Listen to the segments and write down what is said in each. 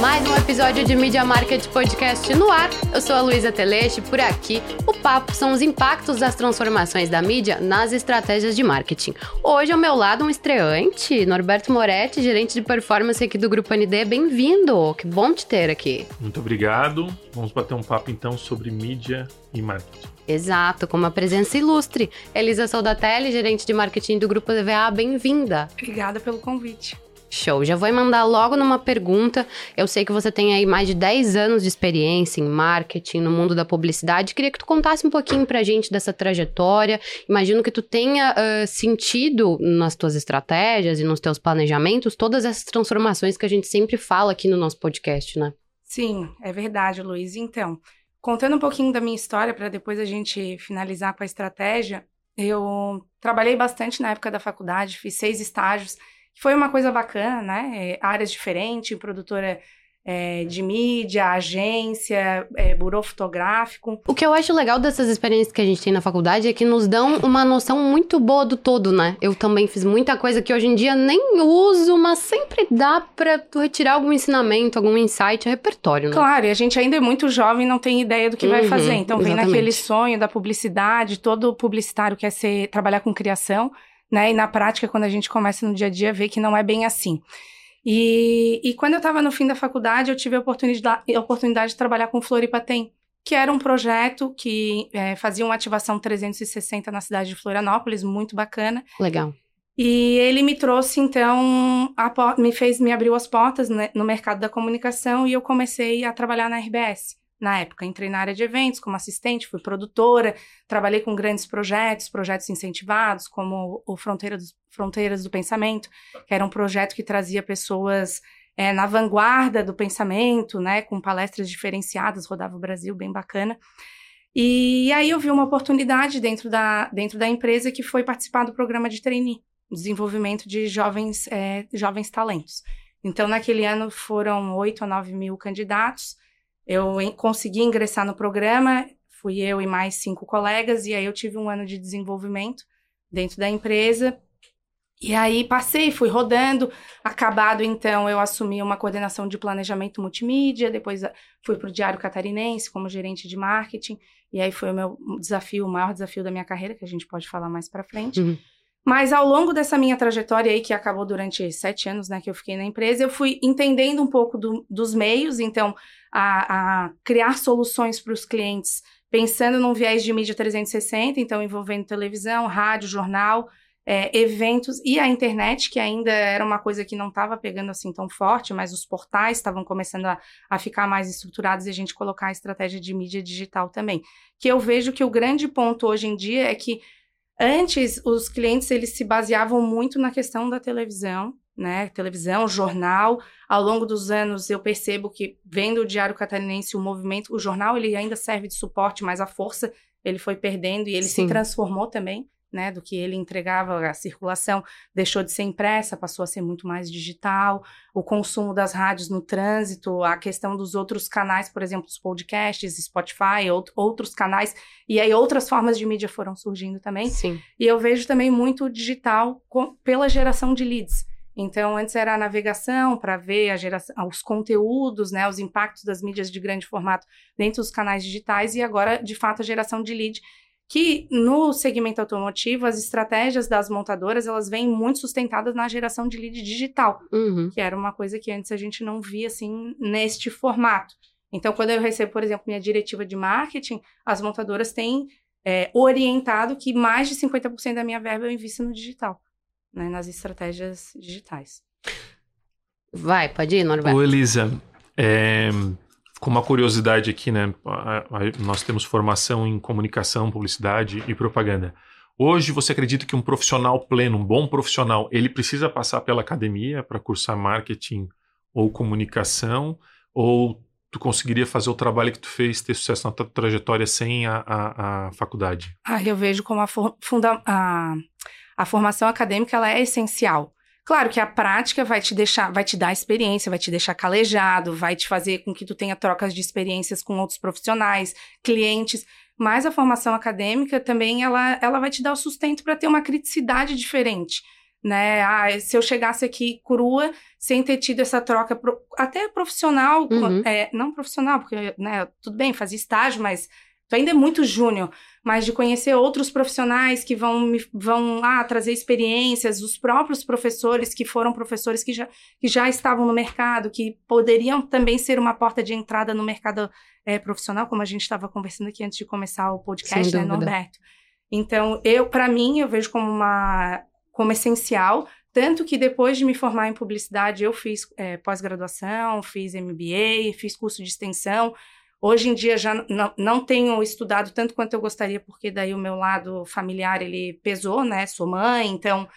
Mais um episódio de Media Market Podcast no ar. Eu sou a Luísa Teleste. Por aqui, o papo são os impactos das transformações da mídia nas estratégias de marketing. Hoje, ao meu lado, um estreante, Norberto Moretti, gerente de performance aqui do Grupo ND. Bem-vindo! Que bom te ter aqui. Muito obrigado. Vamos bater um papo então sobre mídia e marketing. Exato, com uma presença ilustre. Elisa Soldatelli, gerente de marketing do Grupo EVA, bem-vinda. Obrigada pelo convite. Show. Já vou mandar logo numa pergunta. Eu sei que você tem aí mais de 10 anos de experiência em marketing, no mundo da publicidade. Queria que tu contasse um pouquinho pra gente dessa trajetória. Imagino que tu tenha uh, sentido nas tuas estratégias e nos teus planejamentos todas essas transformações que a gente sempre fala aqui no nosso podcast, né? Sim, é verdade, Luiz. Então, contando um pouquinho da minha história para depois a gente finalizar com a estratégia, eu trabalhei bastante na época da faculdade, fiz seis estágios foi uma coisa bacana, né? É, áreas diferentes, produtora é, de mídia, agência, é, burô fotográfico. O que eu acho legal dessas experiências que a gente tem na faculdade é que nos dão uma noção muito boa do todo, né? Eu também fiz muita coisa que hoje em dia nem uso, mas sempre dá pra tu retirar algum ensinamento, algum insight, repertório, né? Claro, e a gente ainda é muito jovem e não tem ideia do que uhum, vai fazer. Então exatamente. vem naquele sonho da publicidade, todo publicitário quer ser trabalhar com criação né? E na prática, quando a gente começa no dia a dia, vê que não é bem assim. E, e quando eu estava no fim da faculdade, eu tive a oportunidade, a oportunidade de trabalhar com Floripa Tem, que era um projeto que é, fazia uma ativação 360 na cidade de Florianópolis, muito bacana. Legal. E ele me trouxe, então, me fez, me abriu as portas né, no mercado da comunicação e eu comecei a trabalhar na RBS na época. Entrei na área de eventos como assistente, fui produtora, trabalhei com grandes projetos, projetos incentivados, como o Fronteira dos, Fronteiras do Pensamento, que era um projeto que trazia pessoas é, na vanguarda do pensamento, né, com palestras diferenciadas, rodava o Brasil, bem bacana. E aí eu vi uma oportunidade dentro da, dentro da empresa que foi participar do programa de trainee, desenvolvimento de jovens, é, jovens talentos. Então, naquele ano foram 8 a 9 mil candidatos, eu consegui ingressar no programa, fui eu e mais cinco colegas, e aí eu tive um ano de desenvolvimento dentro da empresa. E aí passei, fui rodando. Acabado, então, eu assumi uma coordenação de planejamento multimídia, depois ah, fui para o Diário Catarinense como gerente de marketing. E aí foi o meu desafio, o maior desafio da minha carreira, que a gente pode falar mais para frente. Uhum. Mas ao longo dessa minha trajetória aí, que acabou durante sete anos, né, que eu fiquei na empresa, eu fui entendendo um pouco do, dos meios, então, a, a criar soluções para os clientes, pensando num viés de mídia 360, então envolvendo televisão, rádio, jornal, é, eventos e a internet, que ainda era uma coisa que não estava pegando assim tão forte, mas os portais estavam começando a, a ficar mais estruturados e a gente colocar a estratégia de mídia digital também. Que eu vejo que o grande ponto hoje em dia é que Antes, os clientes eles se baseavam muito na questão da televisão, né? Televisão, jornal. Ao longo dos anos, eu percebo que, vendo o Diário Catarinense, o movimento, o jornal ele ainda serve de suporte, mas a força ele foi perdendo e ele Sim. se transformou também né, do que ele entregava, a circulação deixou de ser impressa, passou a ser muito mais digital, o consumo das rádios no trânsito, a questão dos outros canais, por exemplo, os podcasts, Spotify, out outros canais, e aí outras formas de mídia foram surgindo também. Sim. E eu vejo também muito digital com, pela geração de leads. Então, antes era a navegação para ver a geração, os conteúdos, né, os impactos das mídias de grande formato dentro dos canais digitais, e agora, de fato, a geração de lead que no segmento automotivo as estratégias das montadoras elas vêm muito sustentadas na geração de lead digital, uhum. que era uma coisa que antes a gente não via assim neste formato. Então, quando eu recebo, por exemplo, minha diretiva de marketing, as montadoras têm é, orientado que mais de 50% da minha verba eu invisto no digital, né, nas estratégias digitais. Vai, pode ir, Norberto. Ô, Elisa, é, com uma curiosidade aqui, né? Nós temos formação em comunicação, publicidade e propaganda. Hoje, você acredita que um profissional pleno, um bom profissional, ele precisa passar pela academia para cursar marketing ou comunicação? Ou tu conseguiria fazer o trabalho que tu fez, ter sucesso na tua trajetória sem a, a, a faculdade? Ah, eu vejo como a, funda a, a formação acadêmica ela é essencial. Claro que a prática vai te deixar, vai te dar experiência, vai te deixar calejado, vai te fazer com que tu tenha trocas de experiências com outros profissionais, clientes, mas a formação acadêmica também ela, ela vai te dar o sustento para ter uma criticidade diferente. né? Ah, se eu chegasse aqui crua, sem ter tido essa troca, pro, até profissional, Uhum. é, não profissional, porque, né, tudo bem, fazia estágio, mas ainda é muito júnior, mas de conhecer outros profissionais que vão, me, vão ah, trazer experiências, os próprios professores que foram professores que já, que já estavam no mercado, que poderiam também ser uma porta de entrada no mercado é, profissional, como a gente estava conversando aqui antes de começar o podcast, né. Norberto? Então, eu, para mim, eu vejo como uma como essencial, tanto que depois de me formar em publicidade, eu fiz é, pós-graduação, fiz MBA, fiz curso de extensão. Hoje em dia já não, não tenho estudado tanto quanto eu gostaria, porque daí o meu lado familiar ele pesou, né? Sou mãe, então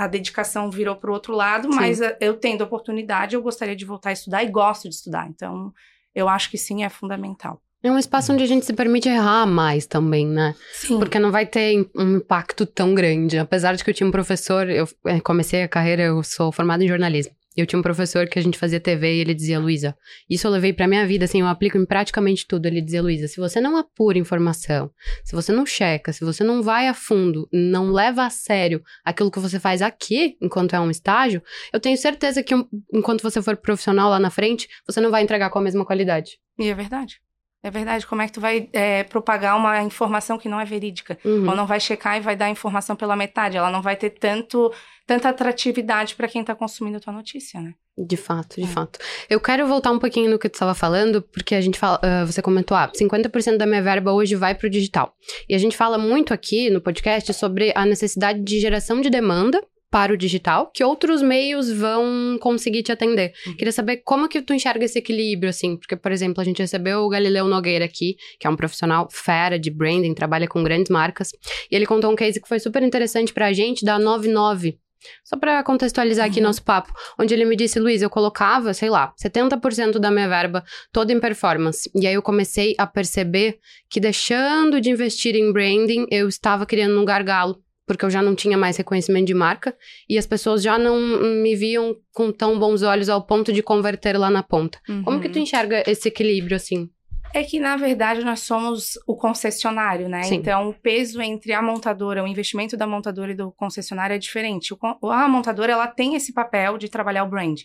a dedicação virou para o outro lado, mas eh, eu tendo oportunidade, eu gostaria de voltar a estudar e gosto de estudar. Então, eu acho que sim, é fundamental. É um espaço onde a gente se permite errar mais também, né? Sim. Porque não vai ter um impacto tão grande. Apesar de que eu tinha um professor, eu eh, comecei a carreira, eu sou formada em jornalismo. Eu tinha um professor que a gente fazia TV e ele dizia, Luísa, isso eu levei pra minha vida, assim, eu aplico em praticamente tudo. Ele dizia, Luísa, se você não apura informação, se você não checa, se você não vai a fundo, não leva a sério aquilo que você faz aqui, enquanto é um estágio, eu tenho certeza que um- enquanto você for profissional lá na frente, você não vai entregar com a mesma qualidade. E é verdade. É verdade. Como é que tu vai é, propagar uma informação que não é verídica? Uhum. Ou não vai checar e vai dar a informação pela metade? Ela não vai ter tanto, tanta atratividade para quem está consumindo a tua notícia, né? De fato, de É. fato. Eu quero voltar um pouquinho no que tu estava falando, porque a gente fala, ah, você comentou, ah, 50% da minha verba hoje vai para o digital. E a gente fala muito aqui no podcast sobre a necessidade de geração de demanda para o digital, que outros meios vão conseguir te atender. Queria saber como que tu enxerga esse equilíbrio, assim, porque, por exemplo, a gente recebeu o Galileu Nogueira aqui, que é um profissional fera de branding, trabalha com grandes marcas, e ele contou um case que foi super interessante pra gente, da 99. Só pra contextualizar aqui Uhum. nosso papo, onde ele me disse, Luiz, eu colocava, sei lá, 70% da minha verba toda em performance. E aí eu comecei a perceber que deixando de investir em branding, eu estava criando um gargalo, porque eu já não tinha mais reconhecimento de marca e as pessoas já não me viam com tão bons olhos ao ponto de converter lá na ponta. Como que tu Uhum. enxerga esse equilíbrio assim? É que, na verdade, nós somos o concessionário, né? Sim. Então, o peso entre a montadora, o investimento da montadora e do concessionário é diferente. O a montadora, ela tem esse papel de trabalhar o brand.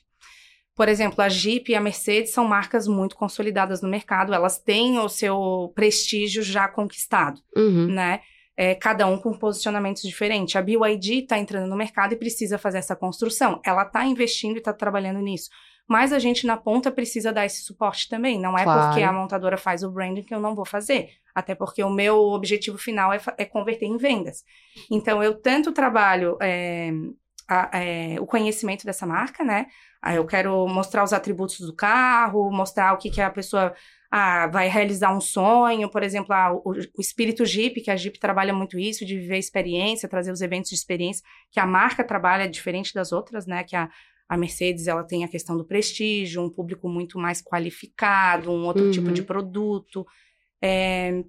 Por exemplo, a Jeep e a Mercedes são marcas muito consolidadas no mercado, elas têm o seu prestígio já conquistado, Uhum. né? É, cada um com posicionamentos diferentes. A BYD está entrando no mercado e precisa fazer essa construção. Ela está investindo e está trabalhando nisso. Mas a gente na ponta precisa dar esse suporte também. Não é Claro. porque a montadora faz o branding que eu não vou fazer. Até porque o meu objetivo final é, é converter em vendas. Então, eu tanto trabalho é, a- é, o conhecimento dessa marca, né? Eu quero mostrar os atributos do carro, mostrar o que, que a pessoa ah, vai realizar um sonho, por exemplo, ah, o, o espírito Jeep, que a Jeep trabalha muito isso, de viver experiência, trazer os eventos de experiência, que a marca trabalha diferente das outras, né? Que a, a Mercedes ela tem a questão do prestígio, um público muito mais qualificado, um outro Uhum. tipo de produto. É,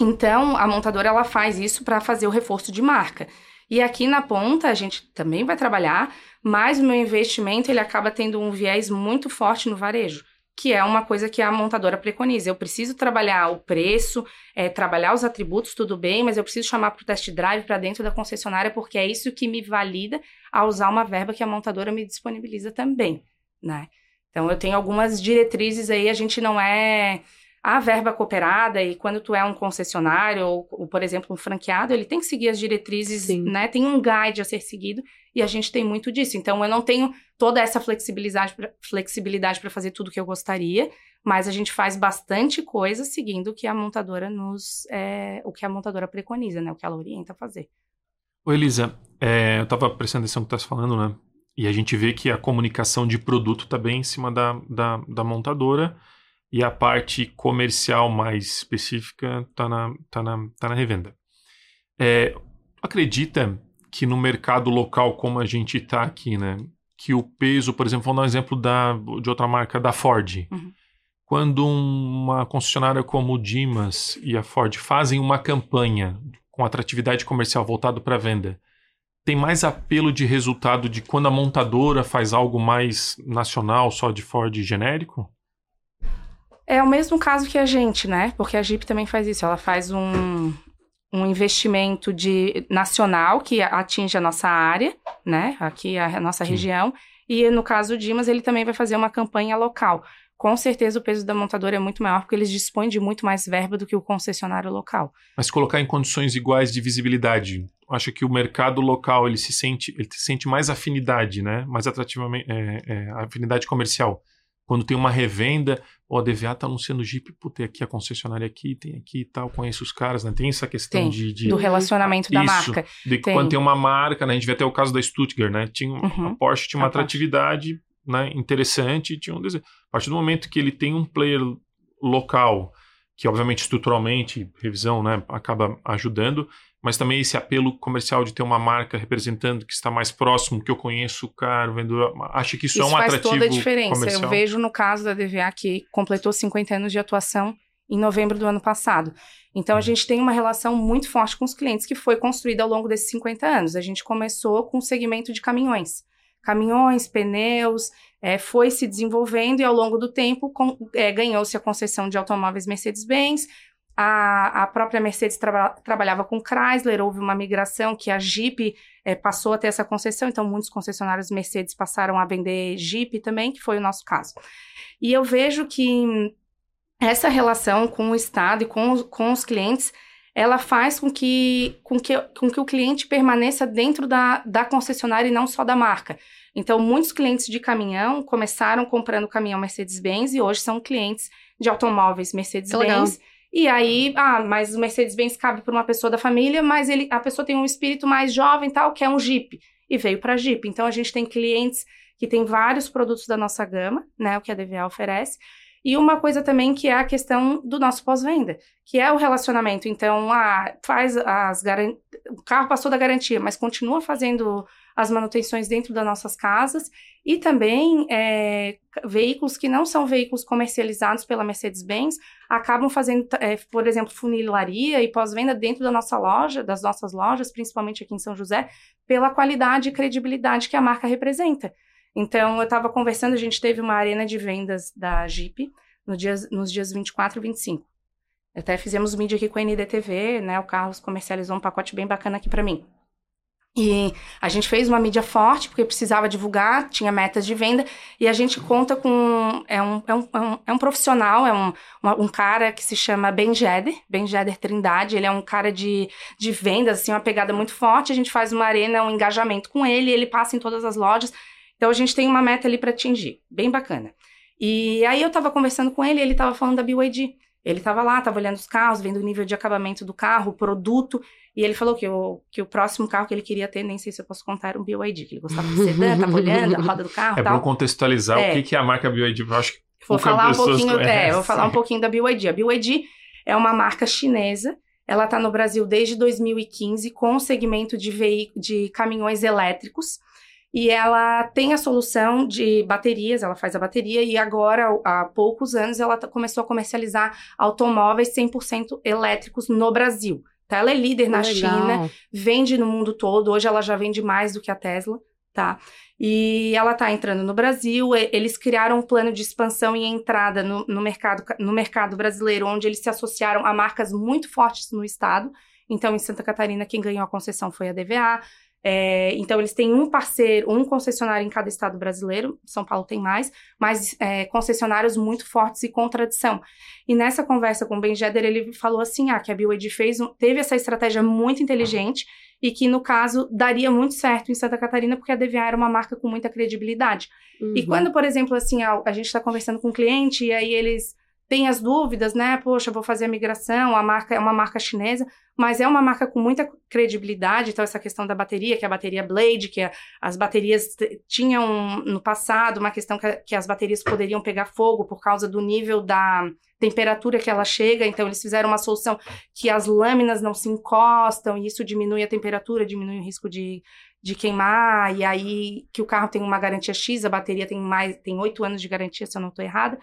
Então, a montadora ela faz isso para fazer o reforço de marca. E aqui na ponta a gente também vai trabalhar, mas o meu investimento ele acaba tendo um viés muito forte no varejo, que é uma coisa que a montadora preconiza. Eu preciso trabalhar o preço, é, trabalhar os atributos, tudo bem, mas eu preciso chamar para o test drive para dentro da concessionária, porque é isso que me valida a usar uma verba que a montadora me disponibiliza também, né? Então eu tenho algumas diretrizes aí, a gente não é a verba cooperada e quando tu é um concessionário ou, ou, por exemplo, um franqueado, ele tem que seguir as diretrizes, Sim. né? Tem um guide a ser seguido e a gente tem muito disso. Então eu não tenho toda essa flexibilidade pra, flexibilidade para fazer tudo que eu gostaria, mas a gente faz bastante coisa seguindo o que a montadora nos é, o que a montadora preconiza, né? O que ela orienta a fazer. Ô Elisa, é, eu estava prestando atenção no que tu estás falando, né? E a gente vê que a comunicação de produto está bem em cima da, da, da montadora e a parte comercial mais específica está na, tá na, tá na revenda. É, acredita que no mercado local, como a gente está aqui, né? Que o peso, por exemplo, vamos dar um exemplo da, de outra marca, da Ford. Uhum. Quando uma concessionária como o Dimas e a Ford fazem uma campanha com atratividade comercial voltado para venda, tem mais apelo de resultado de quando a montadora faz algo mais nacional, só de Ford genérico? É o mesmo caso que a gente, né? Porque a Jeep também faz isso. Ela faz um, um investimento de nacional que atinge a nossa área, né? Aqui a, nossa Sim. região. E no caso do Dimas, ele também vai fazer uma campanha local. Com certeza o peso da montadora é muito maior porque eles dispõem de muito mais verba do que o concessionário local. Mas colocar em condições iguais de visibilidade, acho que o mercado local ele se sente, ele sente mais afinidade, né? Mais atrativamente, é, é, afinidade comercial quando tem uma revenda, a DVA tá anunciando Jeep, tem aqui a concessionária aqui, tem aqui e tal, conheço os caras, né? Tem essa questão tem, de, de, Do relacionamento Isso, da marca. De tem. quando tem uma marca, né? A gente vê até o caso da Stuttgart, né? Tinha, uhum. A Porsche tinha uma a atratividade né, interessante, tinha um desejo. A partir do momento que ele tem um player local, que obviamente estruturalmente, revisão, né, acaba ajudando, mas também esse apelo comercial de ter uma marca representando que está mais próximo, que eu conheço o cara, o vendedor, acho que isso, isso é um faz atrativo toda a diferença. Comercial. Eu vejo no caso da DVA que completou 50 anos de atuação em novembro do ano passado. Então a uhum. gente tem uma relação muito forte com os clientes que foi construída ao longo desses 50 anos. A gente começou com o segmento de caminhões. Caminhões, pneus, é, foi se desenvolvendo e ao longo do tempo é, ganhou-se a concessão de automóveis Mercedes-Benz, a, a própria Mercedes traba, trabalhava com Chrysler, houve uma migração que a Jeep é, passou a ter essa concessão, então muitos concessionários Mercedes passaram a vender Jeep também, que foi o nosso caso. E eu vejo que essa relação com o Estado e com, com os clientes, ela faz com que, com, que, com que o cliente permaneça dentro da, da concessionária e não só da marca. Então, muitos clientes de caminhão começaram comprando caminhão Mercedes-Benz e hoje são clientes de automóveis Mercedes-Benz e aí, ah, mas o Mercedes-Benz cabe para uma pessoa da família, mas ele, a pessoa tem um espírito mais jovem tal, que é um Jeep. E veio para Jeep. Então, a gente tem clientes que tem vários produtos da nossa gama, né, o que a DVA oferece. E uma coisa também que é a questão do nosso pós-venda, que é o relacionamento. Então, ah, faz as garan... o carro passou da garantia, mas continua fazendo as manutenções dentro das nossas casas e também é, veículos que não são veículos comercializados pela Mercedes-Benz acabam fazendo, é, por exemplo, funilaria e pós-venda dentro da nossa loja, das nossas lojas, principalmente aqui em São José, pela qualidade e credibilidade que a marca representa. Então, eu estava conversando, a gente teve uma arena de vendas da Jeep no dias, nos dias 24 e 25. Até fizemos mídia aqui com a NDTV, né? O Carlos comercializou um pacote bem bacana aqui para mim. E a gente fez uma mídia forte, porque precisava divulgar, tinha metas de venda, e a gente conta com. É um, é um, é um, é profissional, é um, um cara que se chama Ben Jeder, Ben Jeder Trindade, ele é um cara de, de vendas, assim, uma pegada muito forte. A gente faz uma arena, um engajamento com ele, ele passa em todas as lojas. Então a gente tem uma meta ali para atingir, bem bacana. E aí eu tava conversando com ele, ele tava falando da BYD. Ele estava lá, estava olhando os carros, vendo o nível de acabamento do carro, o produto, e ele falou que o, que o próximo carro que ele queria ter, nem sei se eu posso contar, era um BYD, que ele gostava de sedã, estava olhando a roda do carro É bom contextualizar é. o que é a marca BYD, eu acho que Vou falar um pouquinho, é, vou falar um pouquinho da BYD. A BYD é uma marca chinesa, ela está no Brasil desde 2015 com o segmento de, de caminhões elétricos e ela tem a solução de baterias, ela faz a bateria e agora, há poucos anos, ela começou a comercializar automóveis 100% elétricos no Brasil. Tá? Ela é líder na Legal. China, vende no mundo todo, hoje ela já vende mais do que a Tesla, tá? E ela está entrando no Brasil, eles criaram um plano de expansão e entrada no, no, mercado, no mercado brasileiro, onde eles se associaram a marcas muito fortes no estado, então, em Santa Catarina, quem ganhou a concessão foi a DVA. É, então, eles têm um parceiro, um concessionário em cada estado brasileiro, São Paulo tem mais, mas é, concessionários muito fortes e com tradição. E nessa conversa com o Ben Jeder, ele falou assim: ah, que a BioEd fez, teve essa estratégia muito inteligente e que, no caso, daria muito certo em Santa Catarina, porque a DVA era uma marca com muita credibilidade. Uhum. E quando, por exemplo, assim, a, a gente está conversando com um cliente e aí eles tem as dúvidas, né? Poxa, vou fazer a migração, a marca é uma marca chinesa, mas é uma marca com muita credibilidade. Então, essa questão da bateria, que é a bateria Blade, que é, as baterias tinham no passado uma questão que, que as baterias poderiam pegar fogo por causa do nível da temperatura que ela chega. Então, eles fizeram uma solução que as lâminas não se encostam, e isso diminui a temperatura, diminui o risco de, de queimar, e aí que o carro tem uma garantia X, a bateria tem mais, tem oito anos de garantia, se eu não estou errada.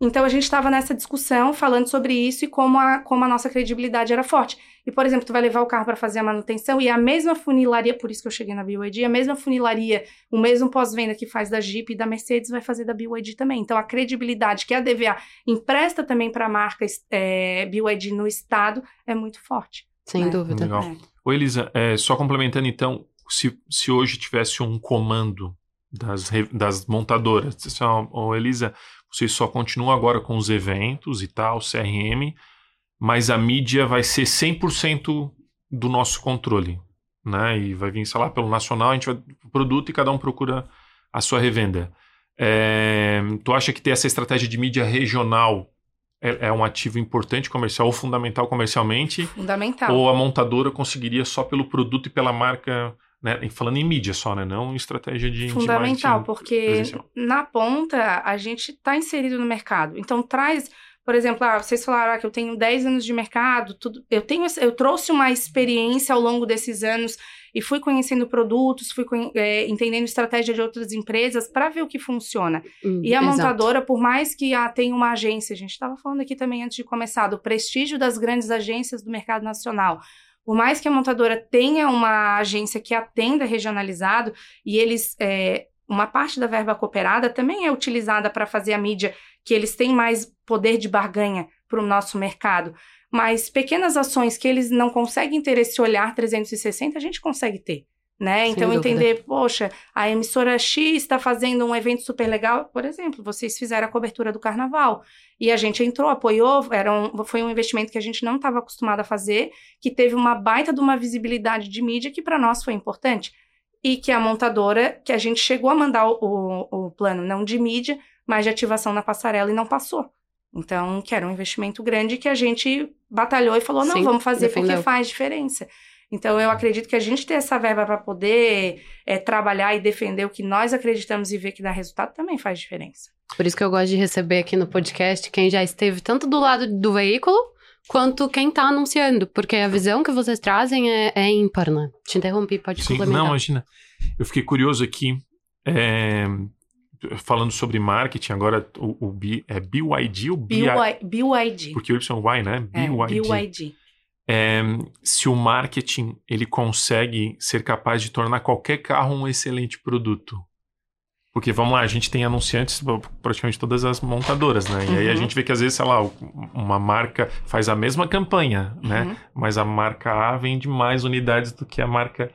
Então a gente estava nessa discussão falando sobre isso e como a, como a nossa credibilidade era forte. E, por exemplo, tu vai levar o carro para fazer a manutenção e a mesma funilaria, por isso que eu cheguei na BYD, a mesma funilaria, o mesmo pós-venda que faz da Jeep e da Mercedes vai fazer da BYD também. Então a credibilidade que a DVA empresta também para a marca é, BYD no estado é muito forte. Sem É. dúvida. Legal. É. Ô, Elisa, é, só complementando então, se, se hoje tivesse um comando das, das montadoras, assim, ó, ô, Elisa, vocês só continuam agora com os eventos e tal, CRM, mas a mídia vai ser 100% do nosso controle, né? E vai vir, sei lá, pelo nacional, a gente vai pro produto e cada um procura a sua revenda. É, tu acha que ter essa estratégia de mídia regional é, é um ativo importante comercial ou fundamental comercialmente? Fundamental. Ou a montadora conseguiria só pelo produto e pela marca, né? e Falando em mídia só, né? Não em estratégia de de Fundamental, marketing porque presencial. na ponta a gente está inserido no mercado. Então traz, por exemplo, ah, vocês falaram ah, que eu tenho 10 anos de mercado, tudo, eu tenho, eu trouxe uma experiência ao longo desses anos e fui conhecendo produtos, fui eh, entendendo estratégia de outras empresas para ver o que funciona. Hum, E a exato. montadora, por mais que ah, tenha uma agência, a gente estava falando aqui também antes de começar, do prestígio das grandes agências do mercado nacional. Por mais que a montadora tenha uma agência que atenda regionalizado e eles. é, uma parte da verba cooperada também é utilizada para fazer a mídia, que eles têm mais poder de barganha para o nosso mercado. Mas pequenas ações que eles não conseguem ter esse olhar 360, a gente consegue ter. Né? Sem Então, dúvida. entender, poxa, a emissora X está fazendo um evento super legal. Por exemplo, vocês fizeram a cobertura do carnaval. E a gente entrou, apoiou, era um, foi um investimento que a gente não estava acostumado a fazer, que teve uma baita de uma visibilidade de mídia que para nós foi importante. E que a montadora, que a gente chegou a mandar o, o, o plano não de mídia, mas de ativação na passarela e não passou. Então, que era um investimento grande que a gente batalhou e falou: não, Sim, vamos fazer defendeu. porque faz diferença. Então, eu acredito que a gente ter essa verba para poder é, trabalhar e defender o que nós acreditamos e ver que dá resultado também faz diferença. Por isso que eu gosto de receber aqui no podcast quem já esteve tanto do lado do veículo quanto quem tá anunciando, porque a visão que vocês trazem é, é ímpar, né? Te interrompi, pode Sim, complementar. não, imagina. Eu fiquei curioso aqui, é, falando sobre marketing, agora o, o B, é BYD ou BI? BY, BYD. Porque o Y, né? É, BYD. É, se o marketing ele consegue ser capaz de tornar qualquer carro um excelente produto. Porque vamos lá, a gente tem anunciantes pra praticamente todas as montadoras, né? E aí a Uhum. gente vê que às vezes, sei lá, uma marca faz a mesma campanha, né? Uhum. Mas a marca A vende mais unidades do que a marca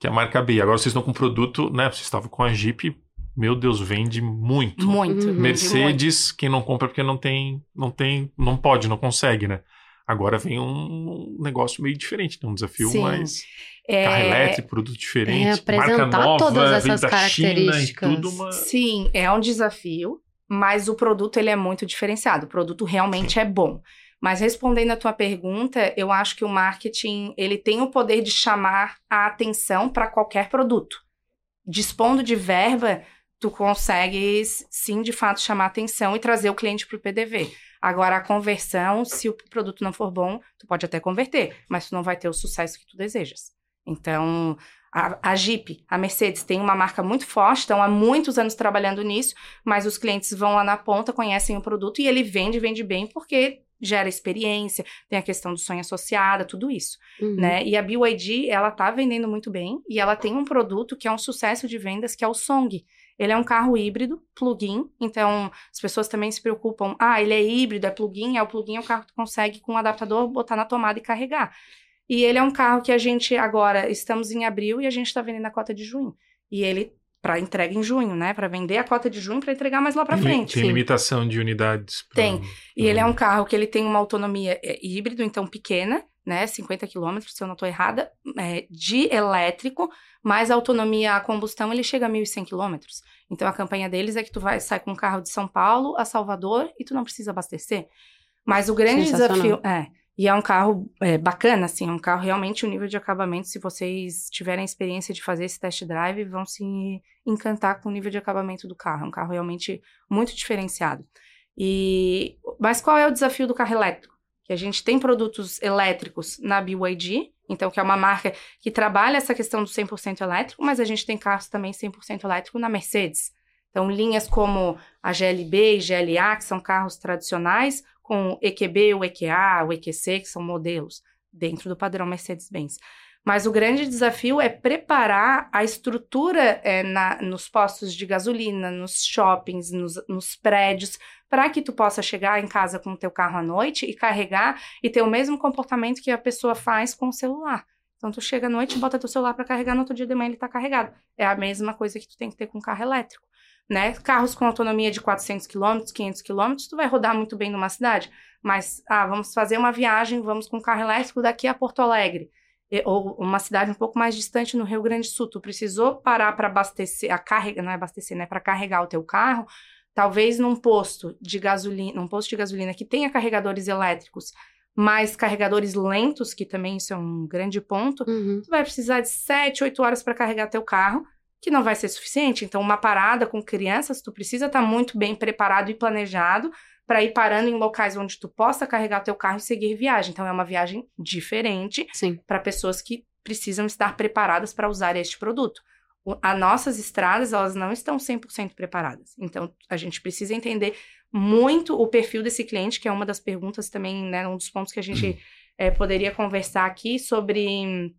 que a marca B. Agora vocês estão com produto, né? Vocês estavam com a Jeep, meu Deus, vende muito. Muito. Uhum. Mercedes, quem não compra porque não tem, não tem, não pode, não consegue, né? Agora vem um negócio meio diferente, né? um desafio Sim. mais É, carro elétrico, produto diferente, É, apresentar marca nova, todas essas China características. tudo uma... Sim, é um desafio, mas o produto ele é muito diferenciado. O produto realmente é bom. Mas respondendo a tua pergunta, eu acho que o marketing ele tem o poder de chamar a atenção para qualquer produto. Dispondo de verba, tu consegues sim de fato chamar a atenção e trazer o cliente para o PDV. Agora a conversão, se o produto não for bom, tu pode até converter, mas tu não vai ter o sucesso que tu desejas. Então, a, a Jeep, a Mercedes tem uma marca muito forte, estão há muitos anos trabalhando nisso, mas os clientes vão lá na ponta, conhecem o produto e ele vende, vende bem porque gera experiência, tem a questão do sonho associada, tudo isso, Uhum. né? E a BYD, ela tá vendendo muito bem e ela tem um produto que é um sucesso de vendas, que é o Song. Ele é um carro híbrido, plug-in, então as pessoas também se preocupam, ah, ele é híbrido, é plug-in, é o plug-in é o carro que tu consegue com um adaptador botar na tomada e carregar. E ele é um carro que a gente agora estamos em abril e a gente está vendendo a cota de junho. E ele para entrega em junho, né? Para vender a cota de junho para entregar mais lá para frente. Tem sim. limitação de unidades. pra- Tem. E ele é um carro que ele tem uma autonomia é, híbrido, então pequena, né? 50 quilômetros, se eu não estou errada, é, de elétrico, mas a autonomia a combustão ele chega a 1.100 quilômetros. Então a campanha deles é que tu vai sai com um carro de São Paulo a Salvador e tu não precisa abastecer. Mas o grande desafio é e é um carro é, bacana, assim, é um carro realmente o nível de acabamento. Se vocês tiverem a experiência de fazer esse test drive, vão se encantar com o nível de acabamento do carro. É um carro realmente muito diferenciado. E mas qual é o desafio do carro elétrico? Que a gente tem produtos elétricos na BYD, então que é uma marca que trabalha essa questão do 100% elétrico, mas a gente tem carros também 100% elétrico na Mercedes. Então linhas como a GLB e GLA, que são carros tradicionais, com o EQB, o EQA, o EQC, que são modelos dentro do padrão Mercedes-Benz. Mas o grande desafio é preparar a estrutura é, na, nos postos de gasolina, nos shoppings, nos, nos prédios, para que tu possa chegar em casa com o teu carro à noite e carregar e ter o mesmo comportamento que a pessoa faz com o celular. Então tu chega à noite, bota teu celular para carregar, no outro dia de manhã ele está carregado. É a mesma coisa que tu tem que ter com carro elétrico, né? Carros com autonomia de 400 km, 500 km, tu vai rodar muito bem numa cidade, mas ah, vamos fazer uma viagem, vamos com carro elétrico daqui a Porto Alegre ou uma cidade um pouco mais distante no Rio Grande do Sul, tu precisou parar para abastecer, a carga, não é abastecer, né, para carregar o teu carro, talvez num posto de gasolina, num posto de gasolina que tenha carregadores elétricos, mas carregadores lentos, que também isso é um grande ponto, uhum. tu vai precisar de 7, 8 horas para carregar teu carro, que não vai ser suficiente. Então, uma parada com crianças, tu precisa estar tá muito bem preparado e planejado para ir parando em locais onde tu possa carregar teu carro e seguir viagem. Então é uma viagem diferente para pessoas que precisam estar preparadas para usar este produto. As nossas estradas, elas não estão 100% preparadas. Então, a gente precisa entender muito o perfil desse cliente, que é uma das perguntas também, né, um dos pontos que a gente é, poderia conversar aqui sobre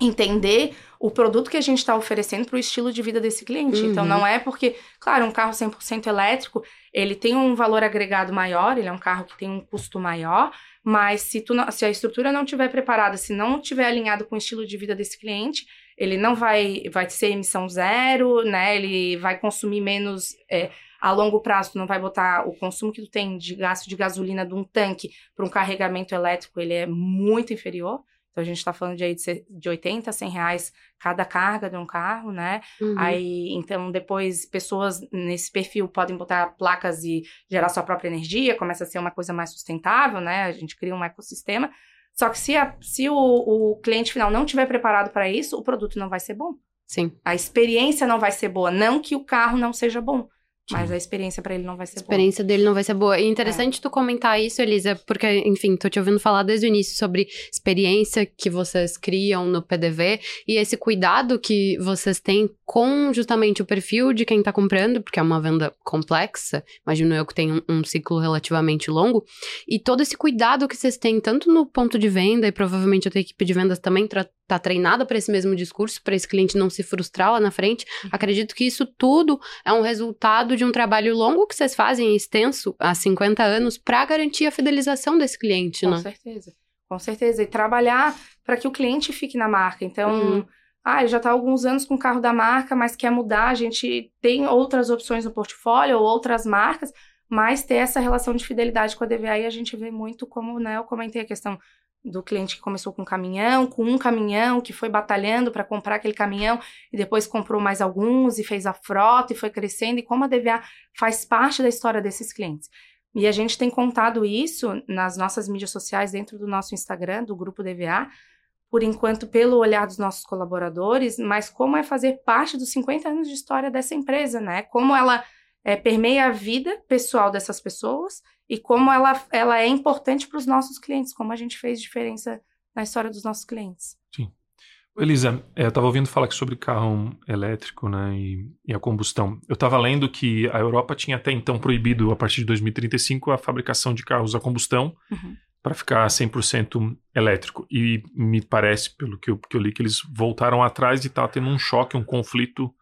entender o produto que a gente está oferecendo para o estilo de vida desse cliente. Então, uhum. Então, não é porque, claro, um carro 100% elétrico, ele tem um valor agregado maior, ele é um carro que tem um custo maior, mas se, tu não, se a estrutura não estiver preparada, se não estiver alinhado com o estilo de vida desse cliente, ele não vai, vai ser emissão zero, né? Ele vai consumir menos... É, a longo prazo, tu não vai botar o consumo que tu tem de gasto de gasolina de um tanque para um carregamento elétrico, ele é muito inferior. Então a gente está falando de, aí de, de 80 a 100 reais cada carga de um carro, né? Uhum. Aí, então, depois pessoas nesse perfil podem botar placas e gerar sua própria energia, começa a ser uma coisa mais sustentável, né? A gente cria um ecossistema. Só que se, a, se o, o cliente final não estiver preparado para isso, o produto não vai ser bom. Sim. A experiência não vai ser boa. Não que o carro não seja bom. Mas a experiência para ele não vai ser boa. A experiência dele não vai ser boa. E interessante é. tu comentar isso, Elisa, porque, enfim, tô te ouvindo falar desde o início sobre experiência que vocês criam no PDV e esse cuidado que vocês têm com justamente o perfil de quem tá comprando, porque é uma venda complexa, imagino eu que tem um, um ciclo relativamente longo, e todo esse cuidado que vocês têm, tanto no ponto de venda, e provavelmente a tua equipe de vendas também tá treinada para esse mesmo discurso, para esse cliente não se frustrar lá na frente. Uhum. Acredito que isso tudo é um resultado de um trabalho longo que vocês fazem, extenso, há 50 anos, para garantir a fidelização desse cliente, Com né? Com certeza. Com certeza. E trabalhar para que o cliente fique na marca. Então, uhum. ah, ele já está há alguns anos com o carro da marca, mas quer mudar. A gente tem outras opções no portfólio ou outras marcas, mas ter essa relação de fidelidade com a DVA e a gente vê muito como, né, eu comentei a questão do cliente que começou com um caminhão, com um caminhão, que foi batalhando para comprar aquele caminhão e depois comprou mais alguns e fez a frota e foi crescendo, e como a DVA faz parte da história desses clientes. E a gente tem contado isso nas nossas mídias sociais, dentro do nosso Instagram, do grupo DVA, por enquanto pelo olhar dos nossos colaboradores, mas como é fazer parte dos 50 anos de história dessa empresa, né? Como ela é, permeia a vida pessoal dessas pessoas e como ela, ela é importante para os nossos clientes, como a gente fez diferença na história dos nossos clientes. Sim. Elisa, é, eu estava ouvindo falar sobre carro elétrico né, e, e a combustão. Eu estava lendo que a Europa tinha até então proibido, a partir de 2035, a fabricação de carros a combustão uhum. para ficar 100% elétrico. E me parece, pelo que eu, que eu li, que eles voltaram atrás e está tendo um choque, um conflito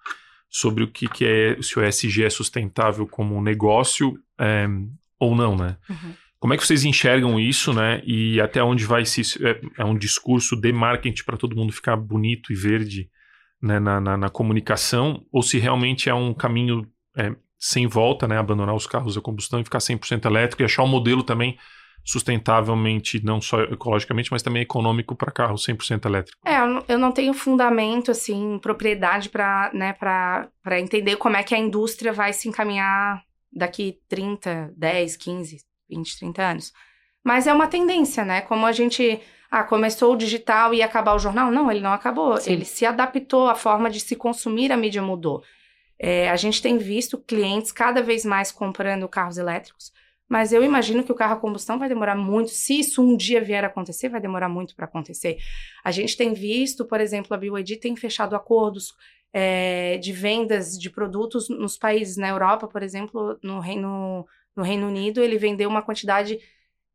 sobre o que, que é, se o ESG é sustentável como negócio é, ou não, né? Uhum. Como é que vocês enxergam isso, né? E até onde vai se é, é um discurso de marketing para todo mundo ficar bonito e verde né, na, na, na, comunicação, ou se realmente é um caminho é, sem volta, né? Abandonar os carros a combustão e ficar 100% elétrico e achar um modelo também sustentavelmente, não só ecologicamente, mas também econômico para carro 100% elétrico. É, eu não tenho fundamento, assim, propriedade para né, entender como é que a indústria vai se encaminhar daqui 30, 10, 15, 20, 30 anos. Mas é uma tendência, né? Como a gente. Ah, começou o digital e ia acabar o jornal? Não, ele não acabou. Sim. Ele se adaptou, a forma de se consumir a mídia mudou. É, a gente tem visto clientes cada vez mais comprando carros elétricos, mas eu imagino que o carro a combustão vai demorar muito. Se isso um dia vier a acontecer, vai demorar muito para acontecer. A gente tem visto, por exemplo, a BYD tem fechado acordos é, de vendas de produtos nos países. Na Europa, por exemplo, no Reino, no Reino Unido, ele vendeu uma quantidade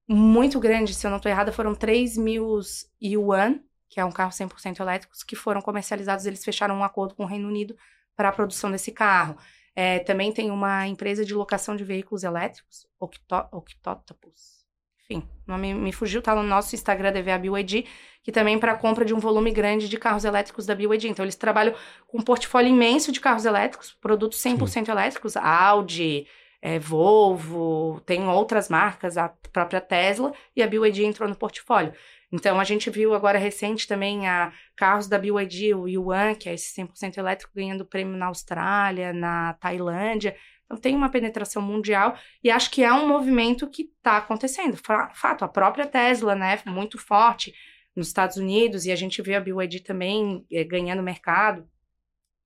muito grande, se eu não estou errada, foram 3 mil yuan que é um carro 100% elétrico, que foram comercializados, eles fecharam um acordo com o Reino Unido para a produção desse carro. É, também tem uma empresa de locação de veículos elétricos, Octopus. Enfim, o nome me fugiu, tá no nosso Instagram DVA BYD, que também para compra de um volume grande de carros elétricos da BYD. Então, eles trabalham com um portfólio imenso de carros elétricos, produtos 100% Sim. elétricos, Audi, é, Volvo, tem outras marcas, a própria Tesla, e a BYD entrou no portfólio. Então, a gente viu agora recente também a carros da BYD, o Yuan, que é esse 100% elétrico, ganhando prêmio na Austrália, na Tailândia. Então, tem uma penetração mundial e acho que é um movimento que está acontecendo. Fato, a própria Tesla, né, muito forte nos Estados Unidos e a gente vê a BYD também é, ganhando mercado.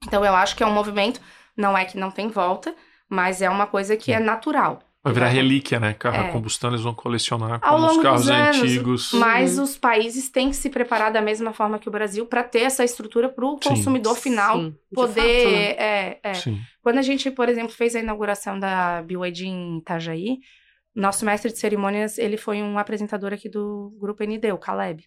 Então, eu acho que é um movimento, não é que não tem volta, mas é uma coisa que é natural. Vai virar relíquia, né? Carro é. a combustão eles vão colecionar como os carros anos, antigos. Mas uhum. os países têm que se preparar da mesma forma que o Brasil para ter essa estrutura para o consumidor final Sim. poder. Fato, né? é, é. Quando a gente, por exemplo, fez a inauguração da BYD em Itajaí, nosso mestre de cerimônias ele foi um apresentador aqui do grupo ND, o Caleb.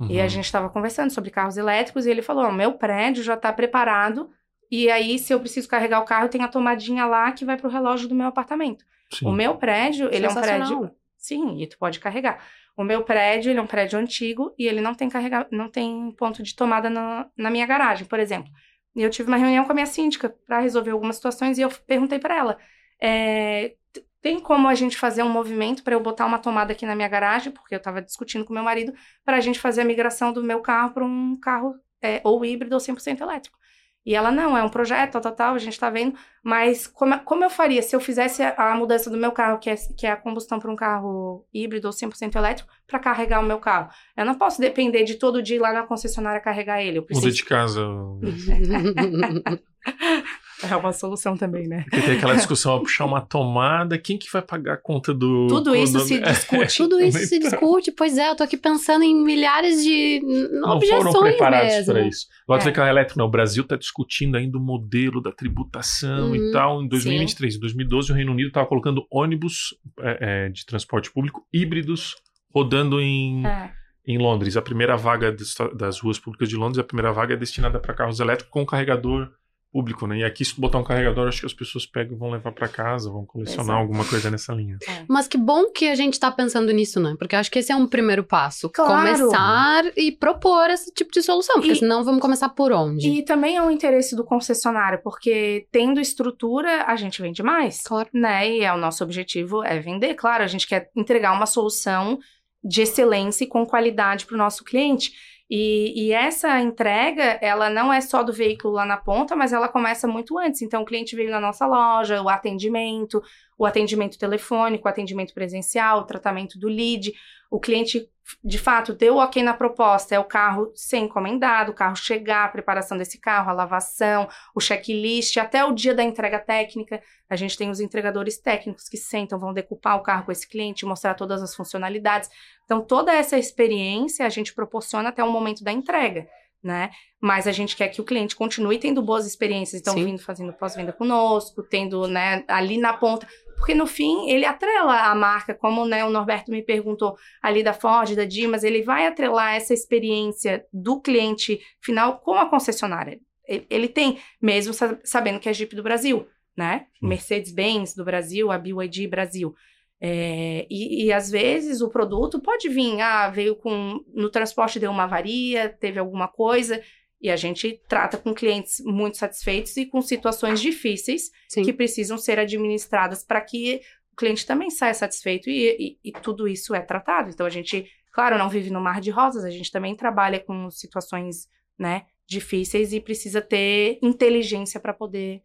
Uhum. E a uhum. gente estava conversando sobre carros elétricos e ele falou: meu prédio já está preparado. E aí, se eu preciso carregar o carro, tem a tomadinha lá que vai para o relógio do meu apartamento. Sim. O meu prédio, ele é um prédio. Sim, e tu pode carregar. O meu prédio, ele é um prédio antigo e ele não tem carregar, não tem ponto de tomada na, na minha garagem, por exemplo. E eu tive uma reunião com a minha síndica para resolver algumas situações e eu perguntei para ela: é, tem como a gente fazer um movimento para eu botar uma tomada aqui na minha garagem? Porque eu estava discutindo com meu marido para a gente fazer a migração do meu carro para um carro é, ou híbrido ou 100% elétrico. E ela, não, é um projeto, tal, tal, tal, a gente tá vendo. Mas como, como eu faria se eu fizesse a, a mudança do meu carro, que é, que é a combustão para um carro híbrido ou 100% elétrico, para carregar o meu carro? Eu não posso depender de todo dia ir lá na concessionária carregar ele. Eu preciso... Muda de casa. É uma solução também, né? Porque tem aquela discussão, puxar uma tomada, quem que vai pagar a conta do... Tudo isso se discute. Tudo isso se discute, pois é, eu tô aqui pensando em milhares de não objeções foram preparados para isso. Agora é. carro elétrico, não, o Brasil está discutindo ainda o modelo da tributação uhum, e tal. Em 2023, sim. em 2012, o Reino Unido estava colocando ônibus é, é, de transporte público híbridos rodando em... É. Em Londres, a primeira vaga das ruas públicas de Londres, a primeira vaga é destinada para carros elétricos com carregador público, né? E aqui, se botar um carregador, acho que as pessoas pegam, vão levar para casa, vão colecionar Exato. alguma coisa nessa linha. É. Mas que bom que a gente tá pensando nisso, né? Porque acho que esse é um primeiro passo. Claro. Começar e propor esse tipo de solução, porque e, senão vamos começar por onde? E também é um interesse do concessionário, porque tendo estrutura, a gente vende mais. Claro. Né? E é o nosso objetivo é vender. Claro, a gente quer entregar uma solução de excelência e com qualidade para o nosso cliente. E, e, essa entrega, ela não é só do veículo lá na ponta, mas ela começa muito antes. Então, o cliente veio na nossa loja, o atendimento, o atendimento telefônico, o atendimento presencial, o tratamento do lead. O cliente, de fato, deu ok na proposta, é o carro ser encomendado, o carro chegar, a preparação desse carro, a lavação, o checklist, até o dia da entrega técnica. A gente tem os entregadores técnicos que sentam, vão decupar o carro com esse cliente, mostrar todas as funcionalidades. Então, toda essa experiência a gente proporciona até o momento da entrega, né? Mas a gente quer que o cliente continue tendo boas experiências, então Sim. vindo fazendo pós-venda conosco, tendo, né, ali na ponta, porque no fim ele atrela a marca, como né, o Norberto me perguntou ali da Ford, da Dimas, ele vai atrelar essa experiência do cliente final com a concessionária. Ele, tem, mesmo sabendo que é Jeep do Brasil, né? Mercedes-Benz do Brasil, a BYD Brasil. É, e, e, às vezes o produto pode vir, ah, veio com. No transporte deu uma avaria, teve alguma coisa, e a gente trata com clientes muito satisfeitos e com situações difíceis Sim. que precisam ser administradas para que o cliente também saia satisfeito e, e, e, tudo isso é tratado. Então a gente, claro, não vive no mar de rosas, a gente também trabalha com situações né, difíceis e precisa ter inteligência para poder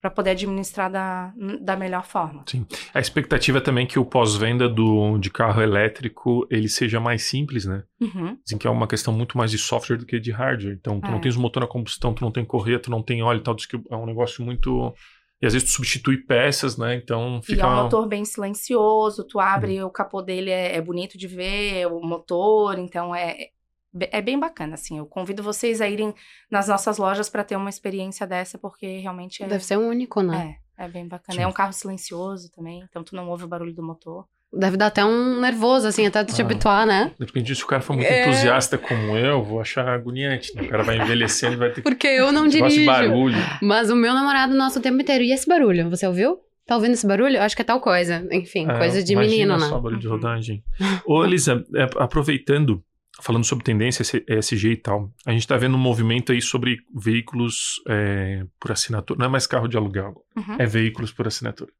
para poder administrar da, da melhor forma. Sim. A expectativa é também que o pós-venda do de carro elétrico ele seja mais simples, né? Uhum. Dizem que é uma questão muito mais de software do que de hardware. Então, tu é. não tens motor a combustão, tu não tem correia, tu não tem óleo e tal. Diz que é um negócio muito... E às vezes tu substitui peças, né? Então fica... E é um motor bem silencioso, tu abre, uhum. o capô dele é, é bonito de ver, o motor, então é, é bem bacana, assim. Eu convido vocês a irem nas nossas lojas para ter uma experiência dessa, porque realmente é. Deve ser único, né? É, é bem bacana. Sim. É um carro silencioso também, então tu não ouve o barulho do motor. Deve dar até um nervoso, assim, até tu te Ah. habituar, né? De repente, se o cara for muito É. entusiasta como eu, vou achar agoniante. Né? O cara vai envelhecendo e vai ter que. Porque eu não Gosta de dirijo. barulho. Mas o meu namorado, nosso o tempo inteiro. E esse barulho? Você ouviu? Tá ouvindo esse barulho? Eu acho que é tal coisa. Enfim, É, coisa de menino, né? só barulho de Uhum. rodagem. Ô, Elisa, é, aproveitando, falando sobre tendência ESG e tal, a gente tá vendo um movimento aí sobre veículos é, por assinatura. Não é mais carro de aluguel, Uhum. é veículos por assinatura.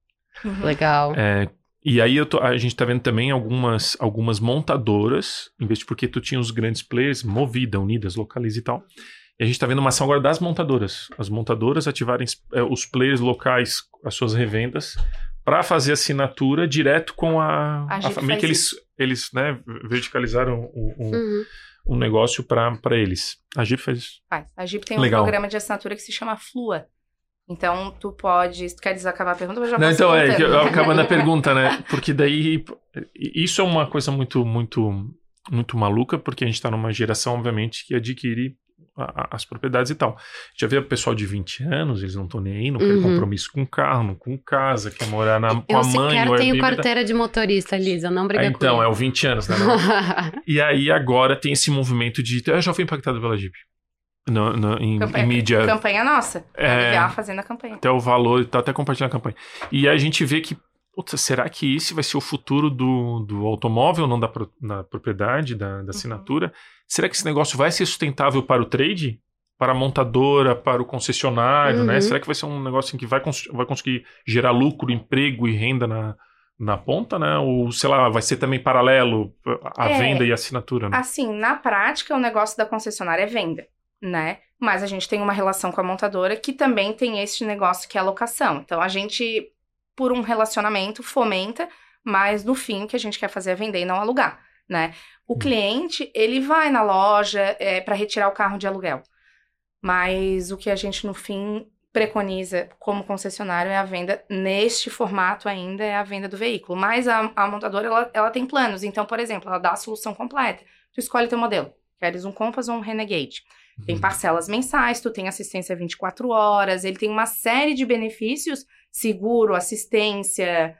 Uhum. Legal. É, e aí eu tô- a gente tá vendo também algumas, algumas montadoras, em vez de porque tu tinha os grandes players, Movida, Unidas, Localiza e tal. E a gente tá vendo uma ação agora das montadoras. As montadoras ativarem é, os players locais, as suas revendas, para fazer assinatura direto com a. A a família que eles, eles né, verticalizaram o, o- Uhum. um negócio para eles. A Jeep faz isso. Faz. A Jeep tem um Legal. programa de assinatura que se chama Flua. Então, tu pode. Tu queres acabar a pergunta, eu já Não, então é, acabando a pergunta, né? Porque daí isso é uma coisa muito, muito, muito maluca, porque a gente tá numa geração, obviamente, que adquire a- a- as propriedades e tal. Já vê o pessoal de 20 anos, eles não estão nem aí, não querem Uhum. compromisso com carro, não com casa, quer morar na, com Eu a mãe, sequer o tenho da- carteira de motorista, Lisa. Não Ah, briga então, é o 20 anos, né? E aí agora tem esse movimento de. Eu já fui impactado pela Jeep. No, no- em, Campanha, em mídia. campanha nossa. É. É... fazendo a campanha. até o valor, tá até compartilhando a campanha. E a gente vê que, putz, será que esse vai ser o futuro do, do automóvel, não da, pro- da propriedade, da, Uhum. da assinatura? Será que esse negócio vai ser sustentável para o trade? Para a montadora, para o concessionário, né? Uhum. Será que vai ser um negócio em que vai, cons- vai conseguir gerar lucro, emprego e renda na, na ponta, né? Ou, sei lá, vai ser também paralelo a É. venda e a assinatura, né? Assim, na prática, o negócio da concessionária é venda, né? Mas a gente tem uma relação com a montadora que também tem esse negócio que é a locação. Então, a gente, por um relacionamento, fomenta, mas no fim, o que a gente quer fazer é vender e não alugar, né? O cliente, ele vai na loja é, para retirar o carro de aluguel. Mas o que a gente, no fim, preconiza como concessionário é a venda, neste formato ainda, é a venda do veículo. Mas a, a montadora, ela, ela tem planos. Então, por exemplo, ela dá a solução completa. Tu escolhe teu modelo. Queres um Compass ou um Renegade. Tem Uhum. parcelas mensais, tu tem assistência 24 horas, ele tem uma série de benefícios, seguro, assistência,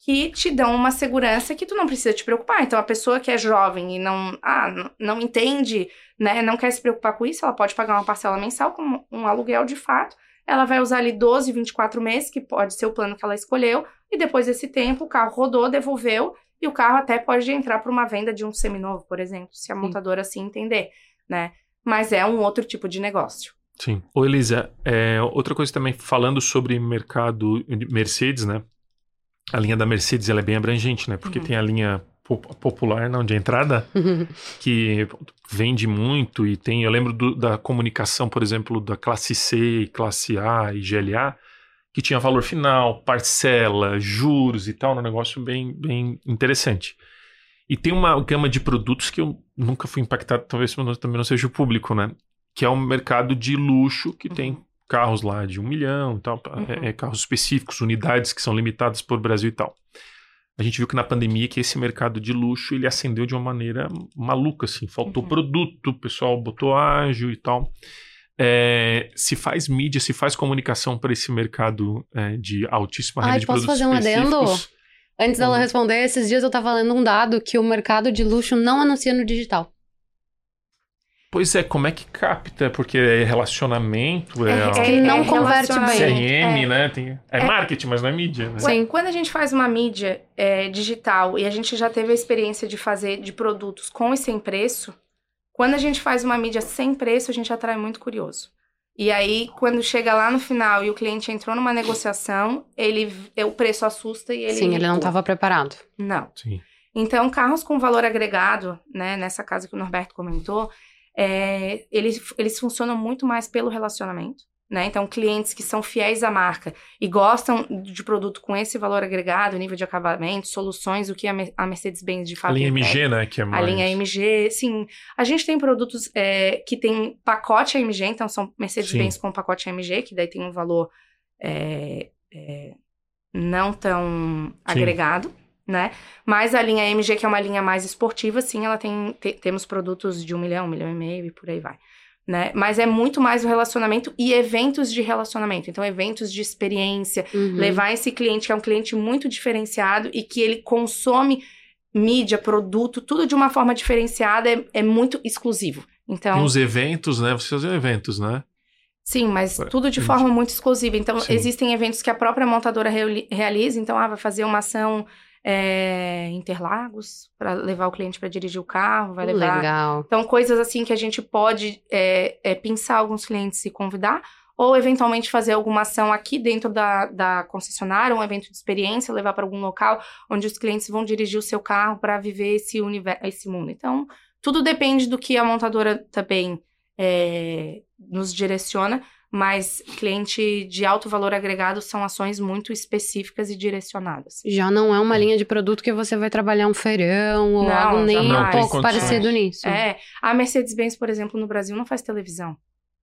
que te dão uma segurança que tu não precisa te preocupar. Então, a pessoa que é jovem e não, ah, não entende, né, não quer se preocupar com isso, ela pode pagar uma parcela mensal como um aluguel de fato. Ela vai usar ali 12, 24 meses, que pode ser o plano que ela escolheu, e depois desse tempo o carro rodou, devolveu, e o carro até pode entrar para uma venda de um seminovo, por exemplo, se a montadora assim entender, né? Mas é um outro tipo de negócio. Sim. Ô, Elisa, é, outra coisa também, falando sobre mercado de Mercedes, né? A linha da Mercedes ela é bem abrangente, né? Porque Uhum. tem a linha po- popular, não, de entrada, que vende muito e tem. Eu lembro do- da comunicação, por exemplo, da classe C, classe A e GLA, que tinha valor final, parcela, juros e tal, um negócio bem, bem interessante. E tem uma gama de produtos que eu nunca fui impactado, talvez também não seja o público, né? Que é um mercado de luxo que Uhum. tem carros lá de um milhão e tal, Uhum. é, é carros específicos, unidades que são limitadas por Brasil e tal. A gente viu que na pandemia que esse mercado de luxo ele acendeu de uma maneira maluca, assim. Faltou Uhum. produto, o pessoal botou ágil e tal. É, se faz mídia, se faz comunicação para esse mercado é, de altíssima renda Ai, de posso fazer um adendo? Antes dela Uhum. responder, esses dias eu tava lendo um dado que o mercado de luxo não anuncia no digital. Pois é, como é que capta? Porque é relacionamento, é, que não converte relacionamento. bem. CRM, É. né? Tem, é, É. marketing, mas não é mídia, né? Sim. Quando- a gente faz uma mídia é, digital e a gente já teve a experiência de fazer de produtos com e sem preço, quando a gente faz uma mídia sem preço, a gente atrai muito curioso. E aí, quando chega lá no final e o cliente entrou numa negociação, ele o preço assusta e ele. Sim, ele não estava preparado. Não. Sim. Então, carros com valor agregado, né, nessa casa que o Norberto comentou, é, eles, eles funcionam muito mais pelo relacionamento, né? Então, clientes que são fiéis à marca e gostam de produto com esse valor agregado, nível de acabamento, soluções, o que a, Mer- a Mercedes-Benz de A fato linha entrega. MG, né? Que é A mais... linha MG, sim. A gente tem produtos é, que tem pacote AMG, então são Mercedes-Benz com pacote AMG, que daí tem um valor é, é, não tão agregado, né? Mas a linha AMG, que é uma linha mais esportiva, sim, ela tem te- temos produtos de um milhão, um milhão e meio e por aí vai. né? Mas é muito mais o relacionamento e eventos de relacionamento. Então, eventos de experiência, Uhum. levar esse cliente, que é um cliente muito diferenciado e que ele consome mídia, produto, tudo de uma forma diferenciada, é, é muito exclusivo. Então, Nos eventos, né? Vocês fazem eventos, né? sim, mas tudo de forma muito exclusiva. Então, Sim. existem eventos que a própria montadora reali- realiza. Então, ah, vai fazer uma ação é, Interlagos para levar o cliente para dirigir o carro, vai levar Legal. Então, coisas assim que a gente pode é, é, pensar alguns clientes e convidar, ou eventualmente fazer alguma ação aqui dentro da, da concessionária, um evento de experiência, levar para algum local onde os clientes vão dirigir o seu carro para viver esse, universo, esse mundo. Então, tudo depende do que a montadora também nos direciona, mas cliente de alto valor agregado são ações muito específicas e direcionadas. Já não é uma linha de produto que você vai trabalhar um feirão ou Não, algo nem um pouco parecido nisso. É, a Mercedes-Benz, por exemplo, no Brasil não faz televisão.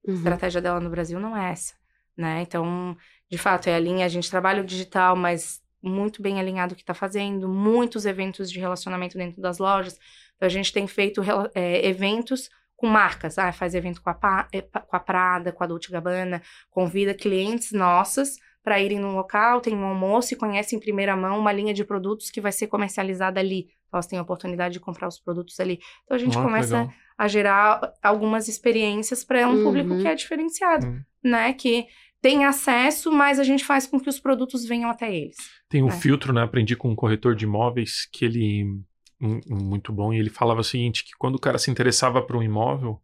A Uhum. estratégia dela no Brasil não é essa, né? Então, de fato, é a linha, a gente trabalha o digital, mas muito bem alinhado o que está fazendo, muitos eventos de relacionamento dentro das lojas. Então, a gente tem feito é, eventos com marcas, ah, faz evento com a, pa- com a Prada, com a Dolce Gabbana, convida clientes nossas para irem no local, tem um almoço e conhecem em primeira mão uma linha de produtos que vai ser comercializada ali. Elas têm a oportunidade de comprar os produtos ali. Então, a gente que começa legal. a gerar algumas experiências para um Uhum. público que é diferenciado, Hum. né? Que tem acesso, mas a gente faz com que os produtos venham até eles. Tem um É. filtro, né? Aprendi com um corretor de imóveis que ele. Muito bom, e ele falava o seguinte: que quando o cara se interessava por um imóvel,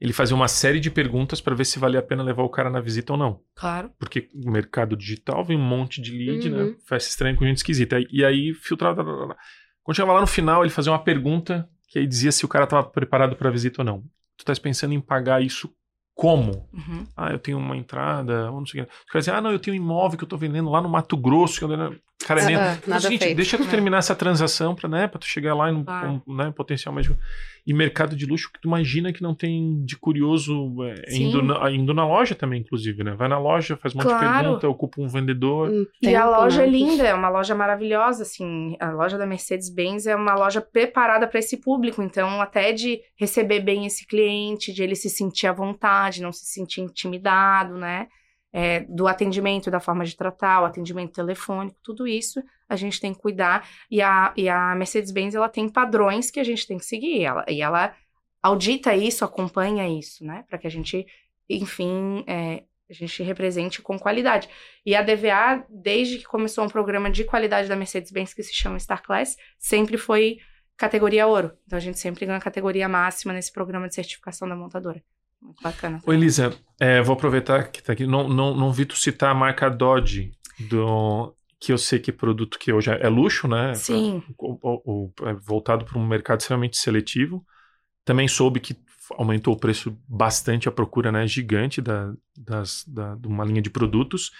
ele fazia uma série de perguntas para ver se valia a pena levar o cara na visita ou não. Claro. Porque o mercado digital vem um monte de lead, né? Uhum. Faz estranho com gente esquisita. E aí filtrava. Quando chegava lá no final, ele fazia uma pergunta que aí dizia se o cara estava preparado para a visita ou não. Tu estás pensando em pagar isso como? Uhum. Ah, eu tenho uma entrada, ou não sei o que. Os caras dizem, ah, não, eu tenho um imóvel que eu tô vendendo lá no Mato Grosso. Que eu... Cara, é. Ah, nada seguinte, feito. deixa tu É. terminar essa transação pra, né, pra tu chegar lá em um, Claro. um, né, potencial mais. E mercado de luxo que tu imagina que não tem de curioso é, Sim. indo na, indo na loja também, inclusive, né? Vai na loja, faz um monte de Claro. pergunta, ocupa um vendedor. Um E a tempo, loja né? é linda, é uma loja maravilhosa, assim. A loja da Mercedes-Benz é uma loja preparada para esse público, então até de receber bem esse cliente, de ele se sentir à vontade, não se sentir intimidado, né? É, do atendimento, da forma de tratar, o atendimento telefônico, tudo isso a gente tem que cuidar. E a, e a Mercedes-Benz, ela tem padrões que a gente tem que seguir. Ela, e ela audita isso, acompanha isso, né? Para que a gente, enfim, é, a gente represente com qualidade. E a DVA, desde que começou um programa de qualidade da Mercedes-Benz que se chama Star Class, sempre foi categoria ouro. Então a gente sempre ganha categoria máxima nesse programa de certificação da montadora. Muito bacana. Ô, Elisa, é, vou aproveitar que tá aqui. Não, não, não vi tu citar a marca Dodge, do, que eu sei que é produto que hoje é luxo, né? Sim. O- o- o- é voltado para um mercado extremamente seletivo. Também soube que aumentou o preço bastante, a procura né, gigante da, das, da, de uma linha de produtos.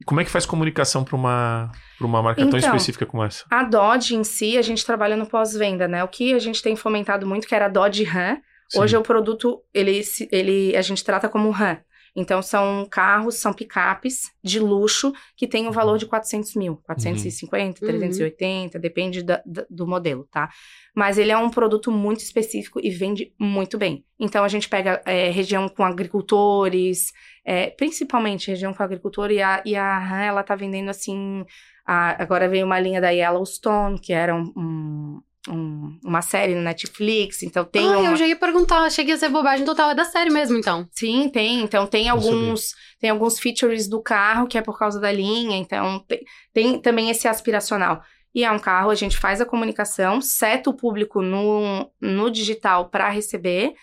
E como é que faz comunicação para uma, pra uma marca tão Então, específica como essa? A Dodge em si, a gente trabalha no pós-venda, né? O que a gente tem fomentado muito, que era a Dodge Ram, Hoje o produto, ele, ele, a gente trata como RAM. Então, são carros, são picapes de luxo que tem o valor de 400 mil. 450, Uhum. 380, depende da- da- do modelo, tá? Mas ele é um produto muito específico e vende muito bem. Então, a gente pega é, região com agricultores, é, principalmente região com agricultor, e a, e a RAM, ela tá vendendo, assim... a- agora veio uma linha da Yellowstone, que era um- um- um- uma série no Netflix, então tem ah, uma... eu já ia perguntar, achei que ia ser bobagem total, é da série mesmo, então. Sim, tem. Então tem sabia. alguns, tem alguns features do carro que é por causa da linha. Então tem, tem também esse aspiracional. E é um carro, a gente faz a comunicação, seta o público no, no digital para receber,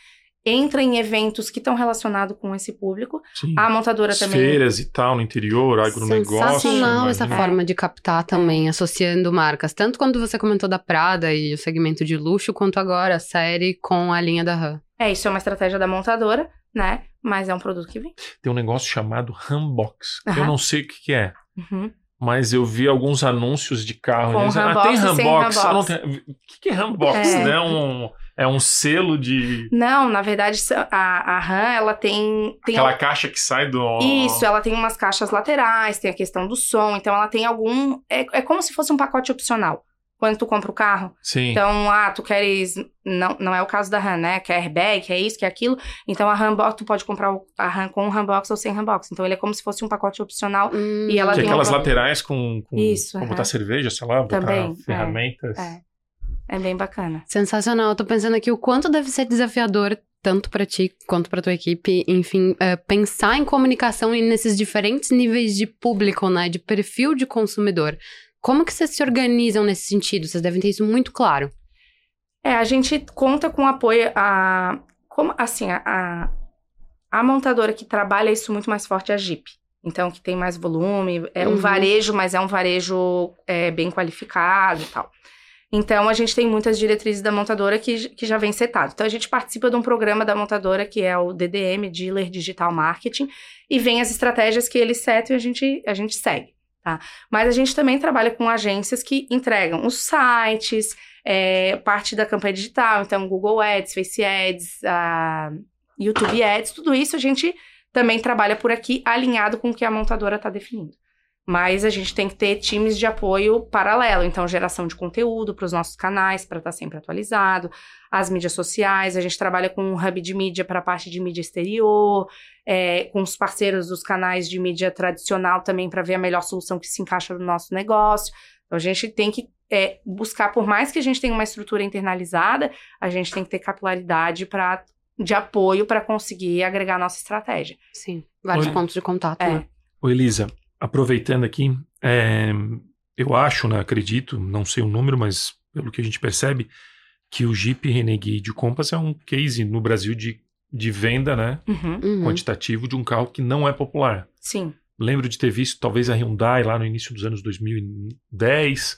entra em eventos que estão relacionados com esse público. Sim. A montadora As também. feiras e tal, no interior, agronegócio. Sensacional essa forma de captar também, associando marcas. Tanto quando você comentou da Prada e o segmento de luxo, quanto agora a série com a linha da RAM. É, isso é uma estratégia da montadora, né? Mas é um produto que vem. Tem um negócio chamado Hambox. que Eu não sei o que, que é. Uhum. Mas eu vi alguns anúncios de carro. Com dizem, ah, tem tem- O que, que é Hambox? É. Né? Um, é um selo de. Não, na verdade, a, a RAM, ela tem. tem Aquela caixa que sai do. Isso, ela tem umas caixas laterais, tem a questão do som, então ela tem algum. É, é como se fosse um pacote opcional, quando tu compra o carro. Sim. Então, ah, tu queres. Não, não é o caso da RAM, né? Quer airbag, quer isso, quer aquilo. Então, a RAM tu pode comprar o- a RAM com Rambox ou sem Rambox. Então, ele é como se fosse um pacote opcional. Hum, E ela que é tem aquelas uma- laterais com, com, Isso, com aham. botar cerveja, sei lá, botar Também, é. ferramentas. É. É bem bacana. Sensacional. Eu tô pensando aqui o quanto deve ser desafiador, tanto pra ti quanto pra tua equipe, enfim, é, pensar em comunicação e nesses diferentes níveis de público, né? De perfil de consumidor. Como que vocês se organizam nesse sentido? Vocês devem ter isso muito claro. É, a gente conta com apoio a. Como, assim, a, a, montadora que trabalha isso muito mais forte é a Jeep. Então, que tem mais volume, é um Uhum. varejo, mas é um varejo é, bem qualificado e tal. Então, a gente tem muitas diretrizes da montadora que, que já vem setado. Então, a gente participa de um programa da montadora que é o DDM, Dealer Digital Marketing, e vem as estratégias que eles setam e a gente, a gente segue, tá? Mas a gente também trabalha com agências que entregam os sites, é, parte da campanha digital, então Google Ads, Face Ads, YouTube Ads, tudo isso a gente também trabalha por aqui alinhado com o que a montadora está definindo. Mas a gente tem que ter times de apoio paralelo, então geração de conteúdo para os nossos canais, para estar sempre atualizado, as mídias sociais, a gente trabalha com um hub de mídia para a parte de mídia exterior, é, com os parceiros dos canais de mídia tradicional também para ver a melhor solução que se encaixa no nosso negócio. Então a gente tem que é, buscar, por mais que a gente tenha uma estrutura internalizada, a gente tem que ter capilaridade para de apoio para conseguir agregar a nossa estratégia. Sim. Vários Olha. pontos de contato, É. né? Ô, Elisa, aproveitando aqui, é, eu acho, né, acredito, não sei o número, mas pelo que a gente percebe, que o Jeep Renegade Compass é um case no Brasil de, de venda, né, Uhum. Uhum. quantitativo de um carro que não é popular. Sim. Lembro de ter visto talvez a Hyundai lá no início dos anos 2010,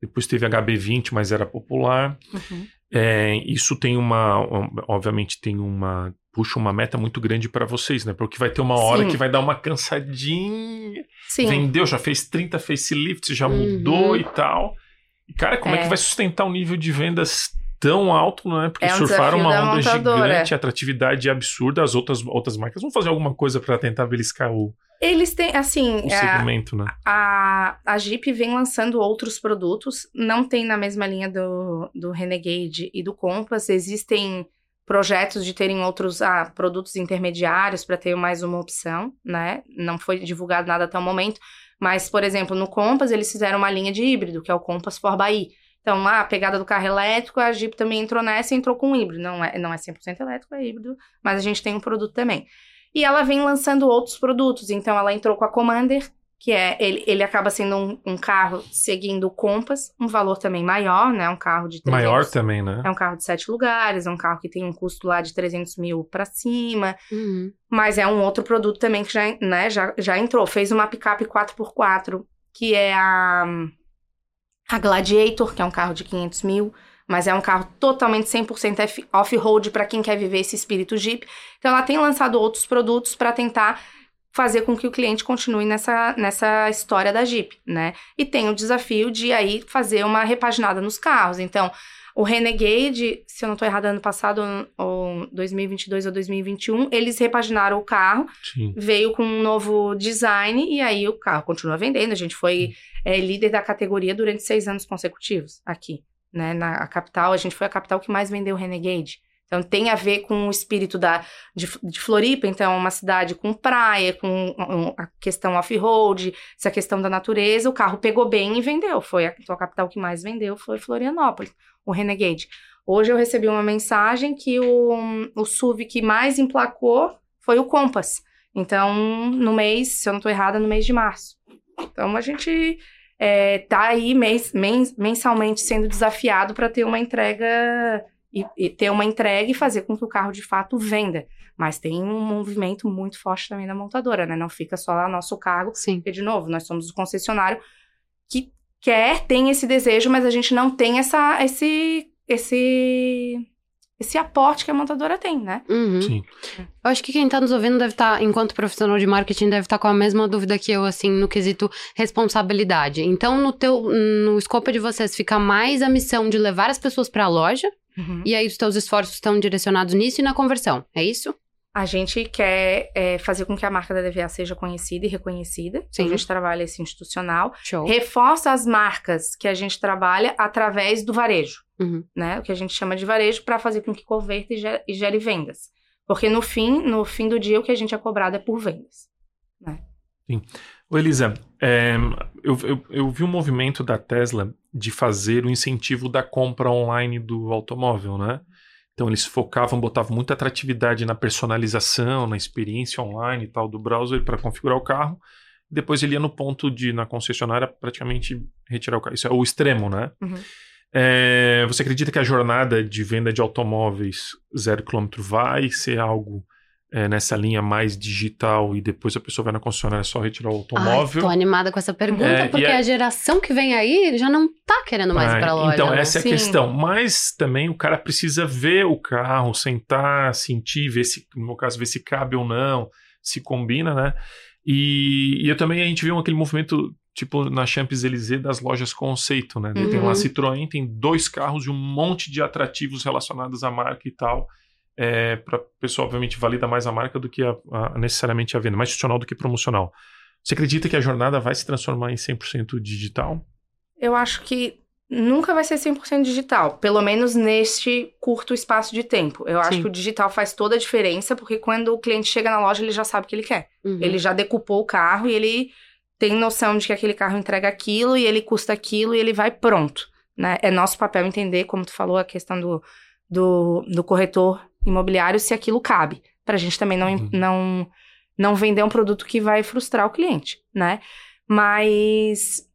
depois teve a HB20, mas era popular. Uhum. É, isso tem uma, um, obviamente tem uma, puxa uma meta muito grande para vocês, né? Porque vai ter uma hora Sim. que vai dar uma cansadinha. Sim. Vendeu, já fez 30 facelifts, já Uhum. mudou e tal. E, cara, como é. É. que vai sustentar um nível de vendas tão alto, né? Porque É um surfaram uma da onda montadora. gigante, atratividade absurda. As outras, outras marcas vão fazer alguma coisa para tentar beliscar o, Eles têm, assim, o é, segmento, né? a, a Jeep vem lançando outros produtos, não tem na mesma linha do, do Renegade e do Compass, existem projetos de terem outros ah, produtos intermediários para ter mais uma opção, né? Não foi divulgado nada até o momento, mas, por exemplo, no Compass eles fizeram uma linha de híbrido, que é o Compass for Bahia. Então, ah, a pegada do carro elétrico, a Jeep também entrou nessa e entrou com híbrido. Não é, não é 100% elétrico, é híbrido, mas a gente tem um produto também. E ela vem lançando outros produtos. Então, ela entrou com a Commander, que é ele, ele acaba sendo um, um carro seguindo o Compass, um valor também maior, né? Um carro de 300, Maior também, né? É um carro de sete lugares, é um carro que tem um custo lá de 300 mil para cima, Uhum. mas é um outro produto também que já, né, já, já entrou. Fez uma picape 4x4, que é a, a Gladiator, que é um carro de 500 mil, mas é um carro totalmente 100% F- off-road para quem quer viver esse espírito Jeep. Então ela tem lançado outros produtos para tentar fazer com que o cliente continue nessa, nessa história da Jeep, né? E tem o desafio de aí fazer uma repaginada nos carros. Então, o Renegade, se eu não estou errado, ano passado, ou 2022 ou 2021, eles repaginaram o carro, Sim. veio com um novo design e aí o carro continua vendendo. A gente foi é, líder da categoria durante seis anos consecutivos aqui, né? Na capital, a gente foi a capital que mais vendeu Renegade. Então tem a ver com o espírito da, de, de Floripa, então é uma cidade com praia, com um, a questão off-road, essa questão da natureza, o carro pegou bem e vendeu. Foi a, então a capital que mais vendeu foi Florianópolis, o Renegade. Hoje eu recebi uma mensagem que o, o SUV que mais emplacou foi o Compass. Então, no mês, se eu não estou errada, no mês de março. Então a gente é, tá aí mens- mensalmente sendo desafiado para ter uma entrega e, e ter uma entrega e fazer com que o carro de fato venda. Mas tem um movimento muito forte também da montadora, né? Não fica só a nosso cargo. Sim. Porque, de novo, nós somos o concessionário que quer, tem esse desejo, mas a gente não tem essa, esse, esse, esse aporte que a montadora tem, né? Uhum. Sim. Eu acho que quem tá nos ouvindo deve estar, enquanto profissional de marketing, deve estar com a mesma dúvida que eu, assim, no quesito responsabilidade. Então, no teu, no escopo de vocês, fica mais a missão de levar as pessoas pra loja, Uhum. e aí os teus esforços estão direcionados nisso e na conversão, é isso? A gente quer é, fazer com que a marca da DVA seja conhecida e reconhecida. Sim. A gente trabalha esse institucional. Show. Reforça as marcas que a gente trabalha através do varejo, uhum. né? O que a gente chama de varejo para fazer com que converta e gere, e gere, vendas. Porque no fim, no fim do dia, o que a gente é cobrado é por vendas, né? Sim. Ô Elisa, é, eu, eu, eu vi um movimento da Tesla de fazer o incentivo da compra online do automóvel, né? Então eles focavam, botavam muita atratividade na personalização, na experiência online e tal do browser para configurar o carro. Depois ele ia no ponto de, na concessionária, praticamente retirar o carro. Isso é o extremo, né? Uhum. É, você acredita que a jornada de venda de automóveis zero quilômetro vai ser algo é, nessa linha mais digital e depois a pessoa vai na concessionária só retirar o automóvel? Ai, tô animada com essa pergunta, é, porque é... a geração que vem aí já não tá querendo mais ah, ir pra loja. Então, né? essa é a questão. Mas também o cara precisa ver o carro, sentar, sentir, ver se, no meu caso, ver se cabe ou não, se combina, né? E, e eu também, a gente viu aquele movimento tipo na Champs-Élysées das lojas conceito, né? Uhum. Tem lá a Citroën, tem dois carros e um monte de atrativos relacionados à marca e tal é, para a pessoa, obviamente, valida mais a marca do que a, a, necessariamente a venda, mais institucional do que promocional. Você acredita que a jornada vai se transformar em 100% digital? Eu acho que nunca vai ser 100% digital, pelo menos neste curto espaço de tempo. Eu Sim. acho que o digital faz toda a diferença, porque quando o cliente chega na loja, ele já sabe o que ele quer. Uhum. Ele já decupou o carro e ele tem noção de que aquele carro entrega aquilo e ele custa aquilo e ele vai pronto. Né? É nosso papel entender, como tu falou, a questão do, do, do corretor imobiliário se aquilo cabe, para a gente também não, uhum. não, não vender um produto que vai frustrar o cliente, né? Mas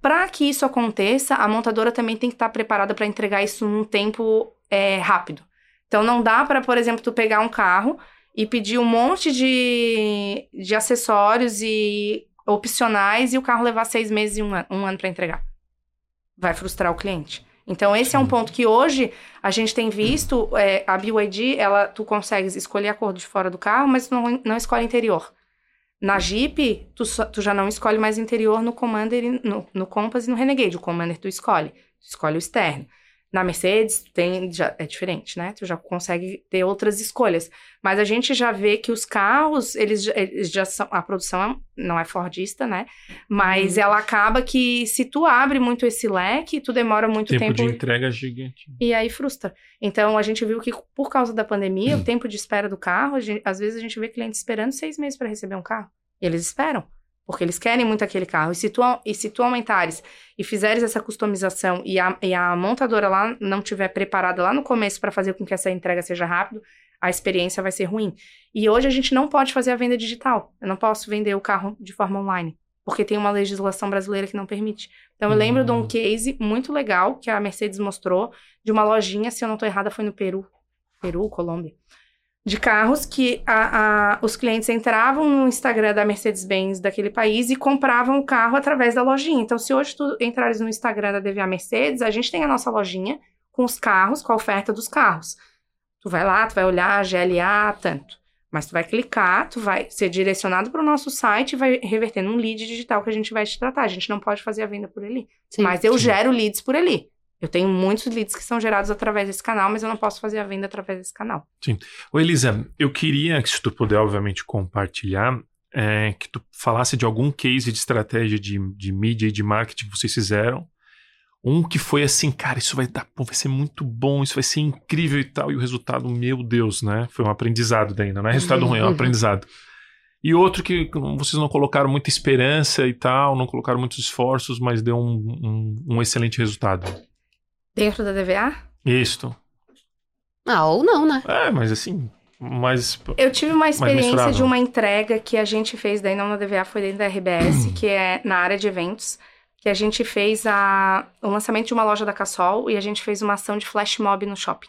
para que isso aconteça, a montadora também tem que estar tá preparada para entregar isso num tempo é, rápido. Então não dá para, por exemplo, tu pegar um carro e pedir um monte de, de acessórios e opcionais e o carro levar seis meses e um ano, um ano para entregar. Vai frustrar o cliente. Então, esse é um ponto que hoje a gente tem visto, é, a BYD, ela, tu consegues escolher a cor de fora do carro, mas tu não, não escolhe interior. Na Jeep, tu, tu já não escolhe mais interior no Commander, no, no Compass e no Renegade. O Commander tu escolhe, tu escolhe o externo. Na Mercedes, tem, já, é diferente, né? Tu já consegue ter outras escolhas. Mas a gente já vê que os carros, eles, eles já são. A produção não é Fordista, né? Mas uhum. ela acaba que se tu abre muito esse leque, tu demora muito tempo. Tempo de entrega gigante. E aí frustra. Então a gente viu que por causa da pandemia, uhum. o tempo de espera do carro, gente, às vezes a gente vê clientes esperando seis meses para receber um carro. E eles esperam porque eles querem muito aquele carro. E se tu, e se tu aumentares e fizeres essa customização e a, e a montadora lá não tiver preparada lá no começo para fazer com que essa entrega seja rápido, a experiência vai ser ruim. E hoje a gente não pode fazer a venda digital. Eu não posso vender o carro de forma online, porque tem uma legislação brasileira que não permite. Então eu lembro de um hum. case muito legal que a Mercedes mostrou de uma lojinha, se eu não estou errada, foi no Peru. Peru, Colômbia de carros que a, a, os clientes entravam no Instagram da Mercedes-Benz daquele país e compravam o carro através da lojinha. Então, se hoje tu entrares no Instagram da DVA Mercedes, a gente tem a nossa lojinha com os carros, com a oferta dos carros. Tu vai lá, tu vai olhar GLA, tanto. Mas tu vai clicar, tu vai ser direcionado para o nosso site e vai reverter num lead digital que a gente vai te tratar. A gente não pode fazer a venda por ali. Sim, mas eu sim. gero leads por ali. Eu tenho muitos leads que são gerados através desse canal, mas eu não posso fazer a venda através desse canal. Sim. Ô Elisa, eu queria que se tu puder, obviamente, compartilhar, é, que tu falasse de algum case de estratégia de, de mídia e de marketing que vocês fizeram. Um que foi assim, cara, isso vai dar, vai ser muito bom, isso vai ser incrível e tal. E o resultado, meu Deus, né? Foi um aprendizado daí, não é resultado ruim, é um uhum. aprendizado. E outro que vocês não colocaram muita esperança e tal, não colocaram muitos esforços, mas deu um, um, um excelente resultado. Dentro da DVA? Isso. Ah, ou não, né? É, mas assim, mas Eu tive uma experiência de uma entrega que a gente fez, daí não na DVA, foi dentro da RBS, que é na área de eventos, que a gente fez a, o lançamento de uma loja da Cassol e a gente fez uma ação de flash mob no shopping.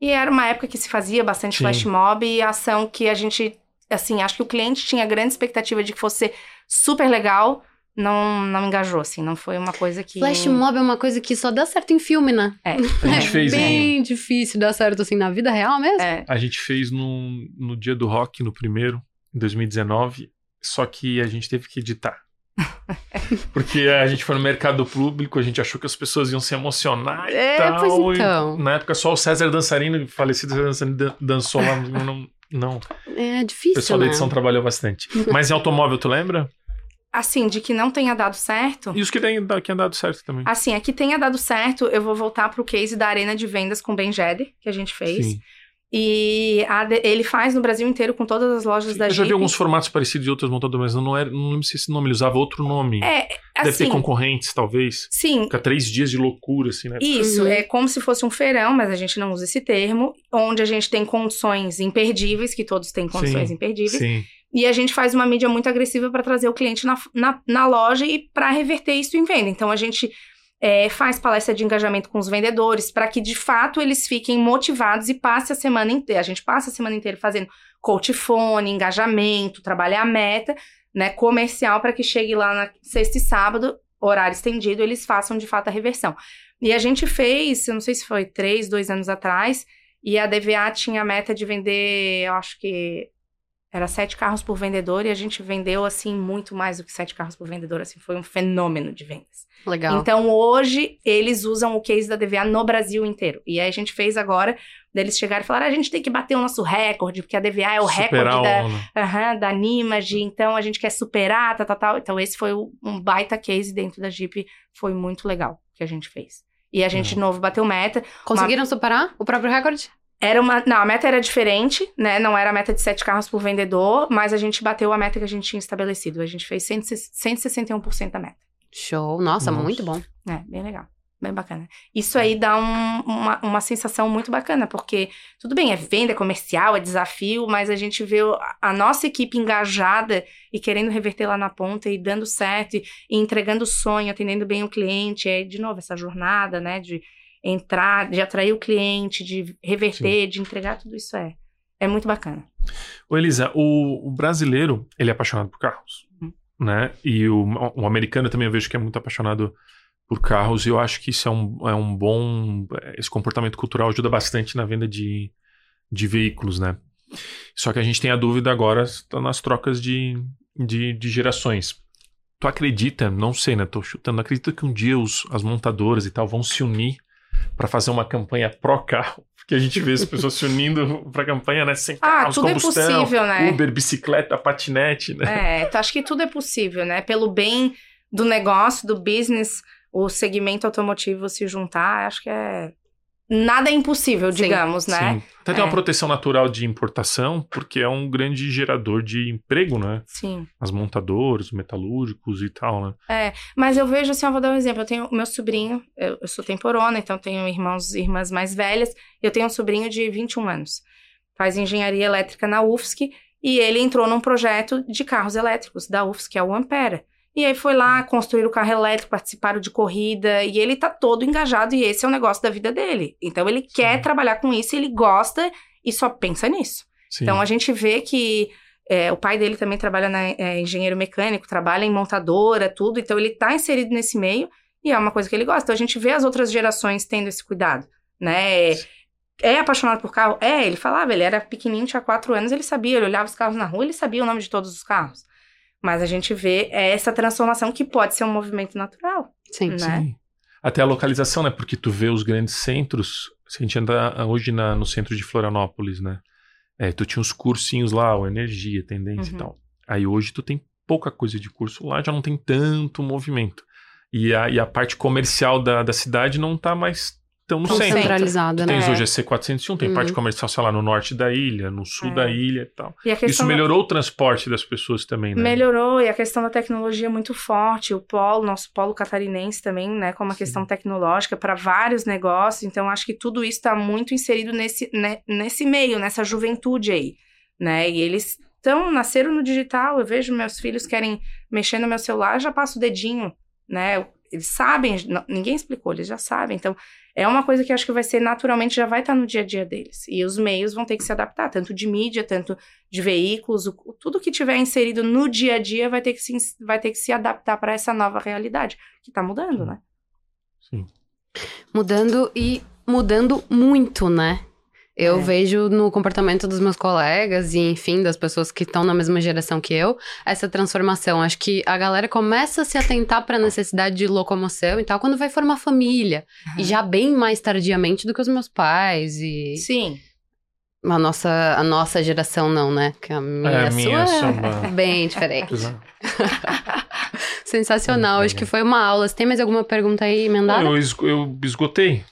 E era uma época que se fazia bastante Sim. flash mob e a ação que a gente, assim, acho que o cliente tinha grande expectativa de que fosse super legal, não, não engajou, assim, não foi uma coisa que. Flash mob é uma coisa que só dá certo em filme, né? É. A gente é fez bem difícil dar certo assim na vida real mesmo. É. A gente fez no, no dia do rock, no primeiro, em 2019, só que a gente teve que editar. Porque a gente foi no mercado público, a gente achou que as pessoas iam se emocionar e é, tal. Pois então. E, na época só o César Dançarino, falecido César Dançarino, dançou lá. Não, Não. É O difícil, pessoal da né? edição trabalhou bastante. Mas em automóvel, tu lembra? Assim, de que não tenha dado certo. E os que tem que dado certo também. Assim, aqui tenha dado certo, eu vou voltar pro case da arena de vendas com o Ben Jeder, que a gente fez. Sim. E a ele faz no Brasil inteiro com todas as lojas da Eu já vi alguns formatos parecidos de outras montadoras, mas não, era, não lembro se esse nome ele usava outro nome. É, Deve ter assim, concorrentes, talvez. sim, Fica três dias de loucura, assim, né? Isso, Uhum. é como se fosse um feirão, mas a gente não usa esse termo, onde a gente tem condições imperdíveis, que todos têm condições Sim, imperdíveis, Sim. E a gente faz uma mídia muito agressiva para trazer o cliente na, na, na loja e para reverter isso em venda. Então a gente é, faz palestra de engajamento com os vendedores para que de fato eles fiquem motivados e passe a semana inteira. A gente passa a semana inteira fazendo coach phone, engajamento, trabalhar a meta, né, comercial para que chegue lá na sexta e sábado, horário estendido, eles façam de fato a reversão. E a gente fez, eu não sei se foi três, dois anos atrás, e a DVA tinha a meta de vender, eu acho que era sete carros por vendedor, e a gente vendeu, assim, muito mais do que sete carros por vendedor, assim, foi um fenômeno de vendas. Legal. Então, hoje, eles usam o case da DVA no Brasil inteiro. E aí, a gente fez agora, deles chegarem e falaram, "Ah, a gente tem que bater o nosso recorde, porque a DVA é o Superar recorde da, aham, da Nimage, então a gente quer superar, tal, tal, tal. Então, esse foi um baita case dentro da Jeep, foi muito legal que a gente fez. E a gente, de novo, bateu meta. Conseguiram superar o próprio recorde? Era uma. Não, a meta era diferente, né? Não era a meta de sete carros por vendedor, mas a gente bateu a meta que a gente tinha estabelecido. A gente fez 161% da meta. Show. Nossa, Nossa. muito bom. É, bem legal. Bem bacana. Isso aí dá um- uma, uma sensação muito bacana, porque tudo bem, é venda, é comercial, é desafio, mas a gente vê a nossa equipe engajada e querendo reverter lá na ponta e dando certo e, e entregando o sonho, atendendo bem o cliente. É, de novo, essa jornada, né, de entrar, de atrair o cliente, de reverter, de entregar, tudo isso é, é muito bacana. Ô, Elisa, o, o brasileiro, ele é apaixonado por carros, Uhum. né? E o, o americano também eu vejo que é muito apaixonado por carros e eu acho que isso é um, é um bom... Esse comportamento cultural ajuda bastante na venda de, de veículos, né? Só que a gente tem a dúvida agora nas trocas de, de, de gerações. Tu acredita, não sei, né? Tô chutando, acredita que um dia os, as montadoras e tal vão se unir para fazer uma campanha pró-carro? Porque a gente vê as pessoas se unindo pra campanha, né? Sem Ah, carros, tudo é combustão, possível, né? Uber, bicicleta, patinete, né? É, então acho que tudo é possível, né? Pelo bem do negócio, do business, o segmento automotivo se juntar, acho que é. Nada é impossível, Sim, digamos, né? Sim. Até tem uma É. proteção natural de importação, porque é um grande gerador de emprego, né? Sim. As montadoras, os metalúrgicos e tal, né? Mas eu vejo assim, eu vou dar um exemplo. Eu tenho o meu sobrinho, eu, eu sou temporona, então tenho irmãos e irmãs mais velhas. Eu tenho um sobrinho de 21 anos. Faz engenharia elétrica na UFSC e ele entrou num projeto de carros elétricos da UFSC, que é o Ampera. E aí foi lá construir o carro elétrico, participaram de corrida, e ele tá todo engajado, e esse é o negócio da vida dele. Então ele quer trabalhar com isso, ele gosta e só pensa nisso. Sim. Então a gente vê que é, o pai dele também trabalha na é, engenheiro mecânico, trabalha em montadora, tudo. Então ele tá inserido nesse meio e é uma coisa que ele gosta. Então a gente vê as outras gerações tendo esse cuidado, né? É, é apaixonado por carro? É, ele falava, ele era pequenininho, tinha quatro anos, ele sabia, ele olhava os carros na rua, ele sabia o nome de todos os carros. Mas a gente vê essa transformação que pode ser um movimento natural. Sim. né? Sim. Até a localização, né? Porque tu vê os grandes centros. Se a gente anda hoje na- no centro de Florianópolis, né? É, tu tinha uns cursinhos lá, o Energia, Tendência Uhum. e tal. Aí hoje tu tem pouca coisa de curso lá, já não tem tanto movimento. E a, e a parte comercial da, da cidade não tá mais tão no Tão centro. Centralizada, Tu né? tens É. hoje a C401, tem Uhum. parte comercial, sei lá, no norte da ilha, no sul É. da ilha e tal. E Isso questão da- melhorou o transporte das pessoas também, né? Melhorou, e a questão da tecnologia é muito forte. O polo, nosso polo catarinense também, né, com uma questão tecnológica para vários negócios. Então, acho que tudo isso está muito inserido nesse, né, nesse meio, nessa juventude aí, né? E eles estão, nasceram no digital. Eu vejo meus filhos querem mexer no meu celular, já passo o dedinho, né? Eles sabem, ninguém explicou, eles já sabem. Então, é uma coisa que eu acho que vai ser naturalmente, já vai estar no dia a dia deles. E os meios vão ter que se adaptar, tanto de mídia, tanto de veículos, o- tudo que tiver inserido no dia a dia vai ter que se, vai ter que se adaptar para essa nova realidade, que tá mudando, né? Sim. Mudando e mudando muito, né? Eu É. vejo no comportamento dos meus colegas e, enfim, das pessoas que estão na mesma geração que eu, essa transformação. Acho que a galera começa a se atentar para a necessidade de locomoção e tal quando vai formar família. E já bem mais tardiamente do que os meus pais. E Sim. A nossa, a nossa geração não, né? Que a minha, É, a a minha sua é bem diferente. Exato. Sensacional. Acho que foi uma aula. Você tem mais alguma pergunta aí emendada? Eu, eu esgotei.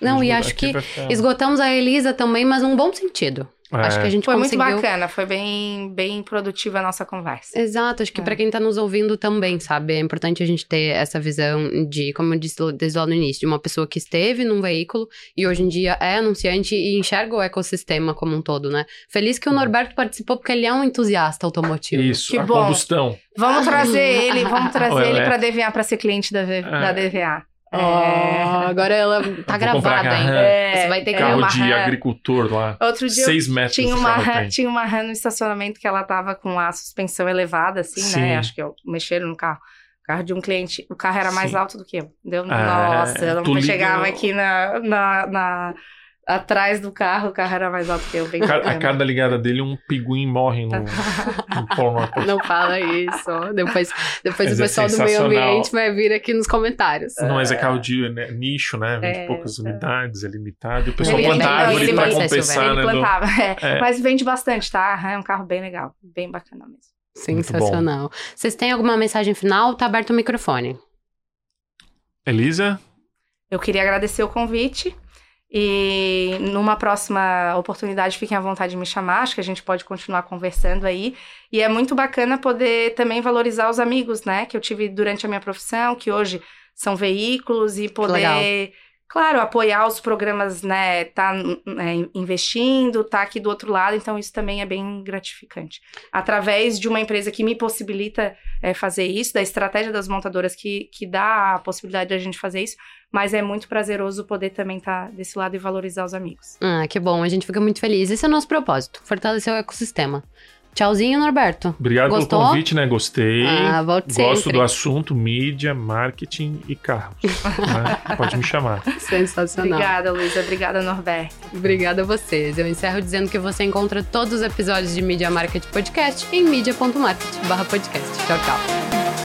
Não, e acho que esgotamos a Elisa também, mas num bom sentido. Acho É. que a gente Foi muito conseguiu. bacana, foi bem, bem produtiva a nossa conversa. Exato, acho que É. pra quem tá nos ouvindo também, sabe? É importante a gente ter essa visão de, como eu disse desde lá no início, de uma pessoa que esteve num veículo e hoje em dia é anunciante e enxerga o ecossistema como um todo, né? Feliz que o Norberto participou porque ele é um entusiasta automotivo. Isso, Que a bom. combustão. Vamos trazer ele, vamos trazer ele elétrico. para DVA, para ser cliente da, V- da DVA. Oh, agora ela tá gravada, carro. É, Você vai ter que é Carro de agricultor lá. Outro dia Seis metros tinha de uma, tem. tinha uma RAM no estacionamento que ela tava com a suspensão elevada, assim, Sim. né? Acho que eu mexeram no carro. O carro de um cliente, o carro era mais Sim. alto do que eu. Deu, Ah, nossa, eu não chegava aqui na, na, na- atrás do carro, o carro era mais alto que eu. Bem A cada ligada dele, um pinguim morre no, no Polo Norte. Não fala isso. Depois, depois Mas o é pessoal do meio ambiente vai vir aqui nos comentários. Não, mas é carro de né, nicho, né? Vinte e É, poucas é. unidades, é limitado. E o pessoal Ele- planta ele- árvore ele pra compensar, Ele né? do- plantava, é. É. Mas vende bastante, tá? É um carro bem legal, bem bacana mesmo. Sensacional. Vocês têm alguma mensagem final? Tá aberto o microfone. Elisa? Eu queria agradecer o convite e numa próxima oportunidade fiquem à vontade de me chamar, acho que a gente pode continuar conversando aí. E é muito bacana poder também valorizar os amigos, né, que eu tive durante a minha profissão, que hoje são veículos e poder, claro, apoiar os programas, né, tá né, investindo, tá aqui do outro lado, então isso também é bem gratificante. Através de uma empresa que me possibilita é, fazer isso, da estratégia das montadoras que, que dá a possibilidade da gente fazer isso, mas é muito prazeroso poder também estar desse lado e valorizar os amigos. Ah, que bom. A gente fica muito feliz. Esse é o nosso propósito. Fortalecer o ecossistema. Tchauzinho, Norberto. Obrigado Gostou? pelo convite, né? Gostei. Ah, volte Gosto sempre. do assunto mídia, marketing e carros. né? Pode me chamar. Sensacional. Obrigada, Luísa. Obrigada, Norberto. Obrigada a vocês. Eu encerro dizendo que você encontra todos os episódios de Media Market Podcast em media.market/podcast. Tchau, tchau.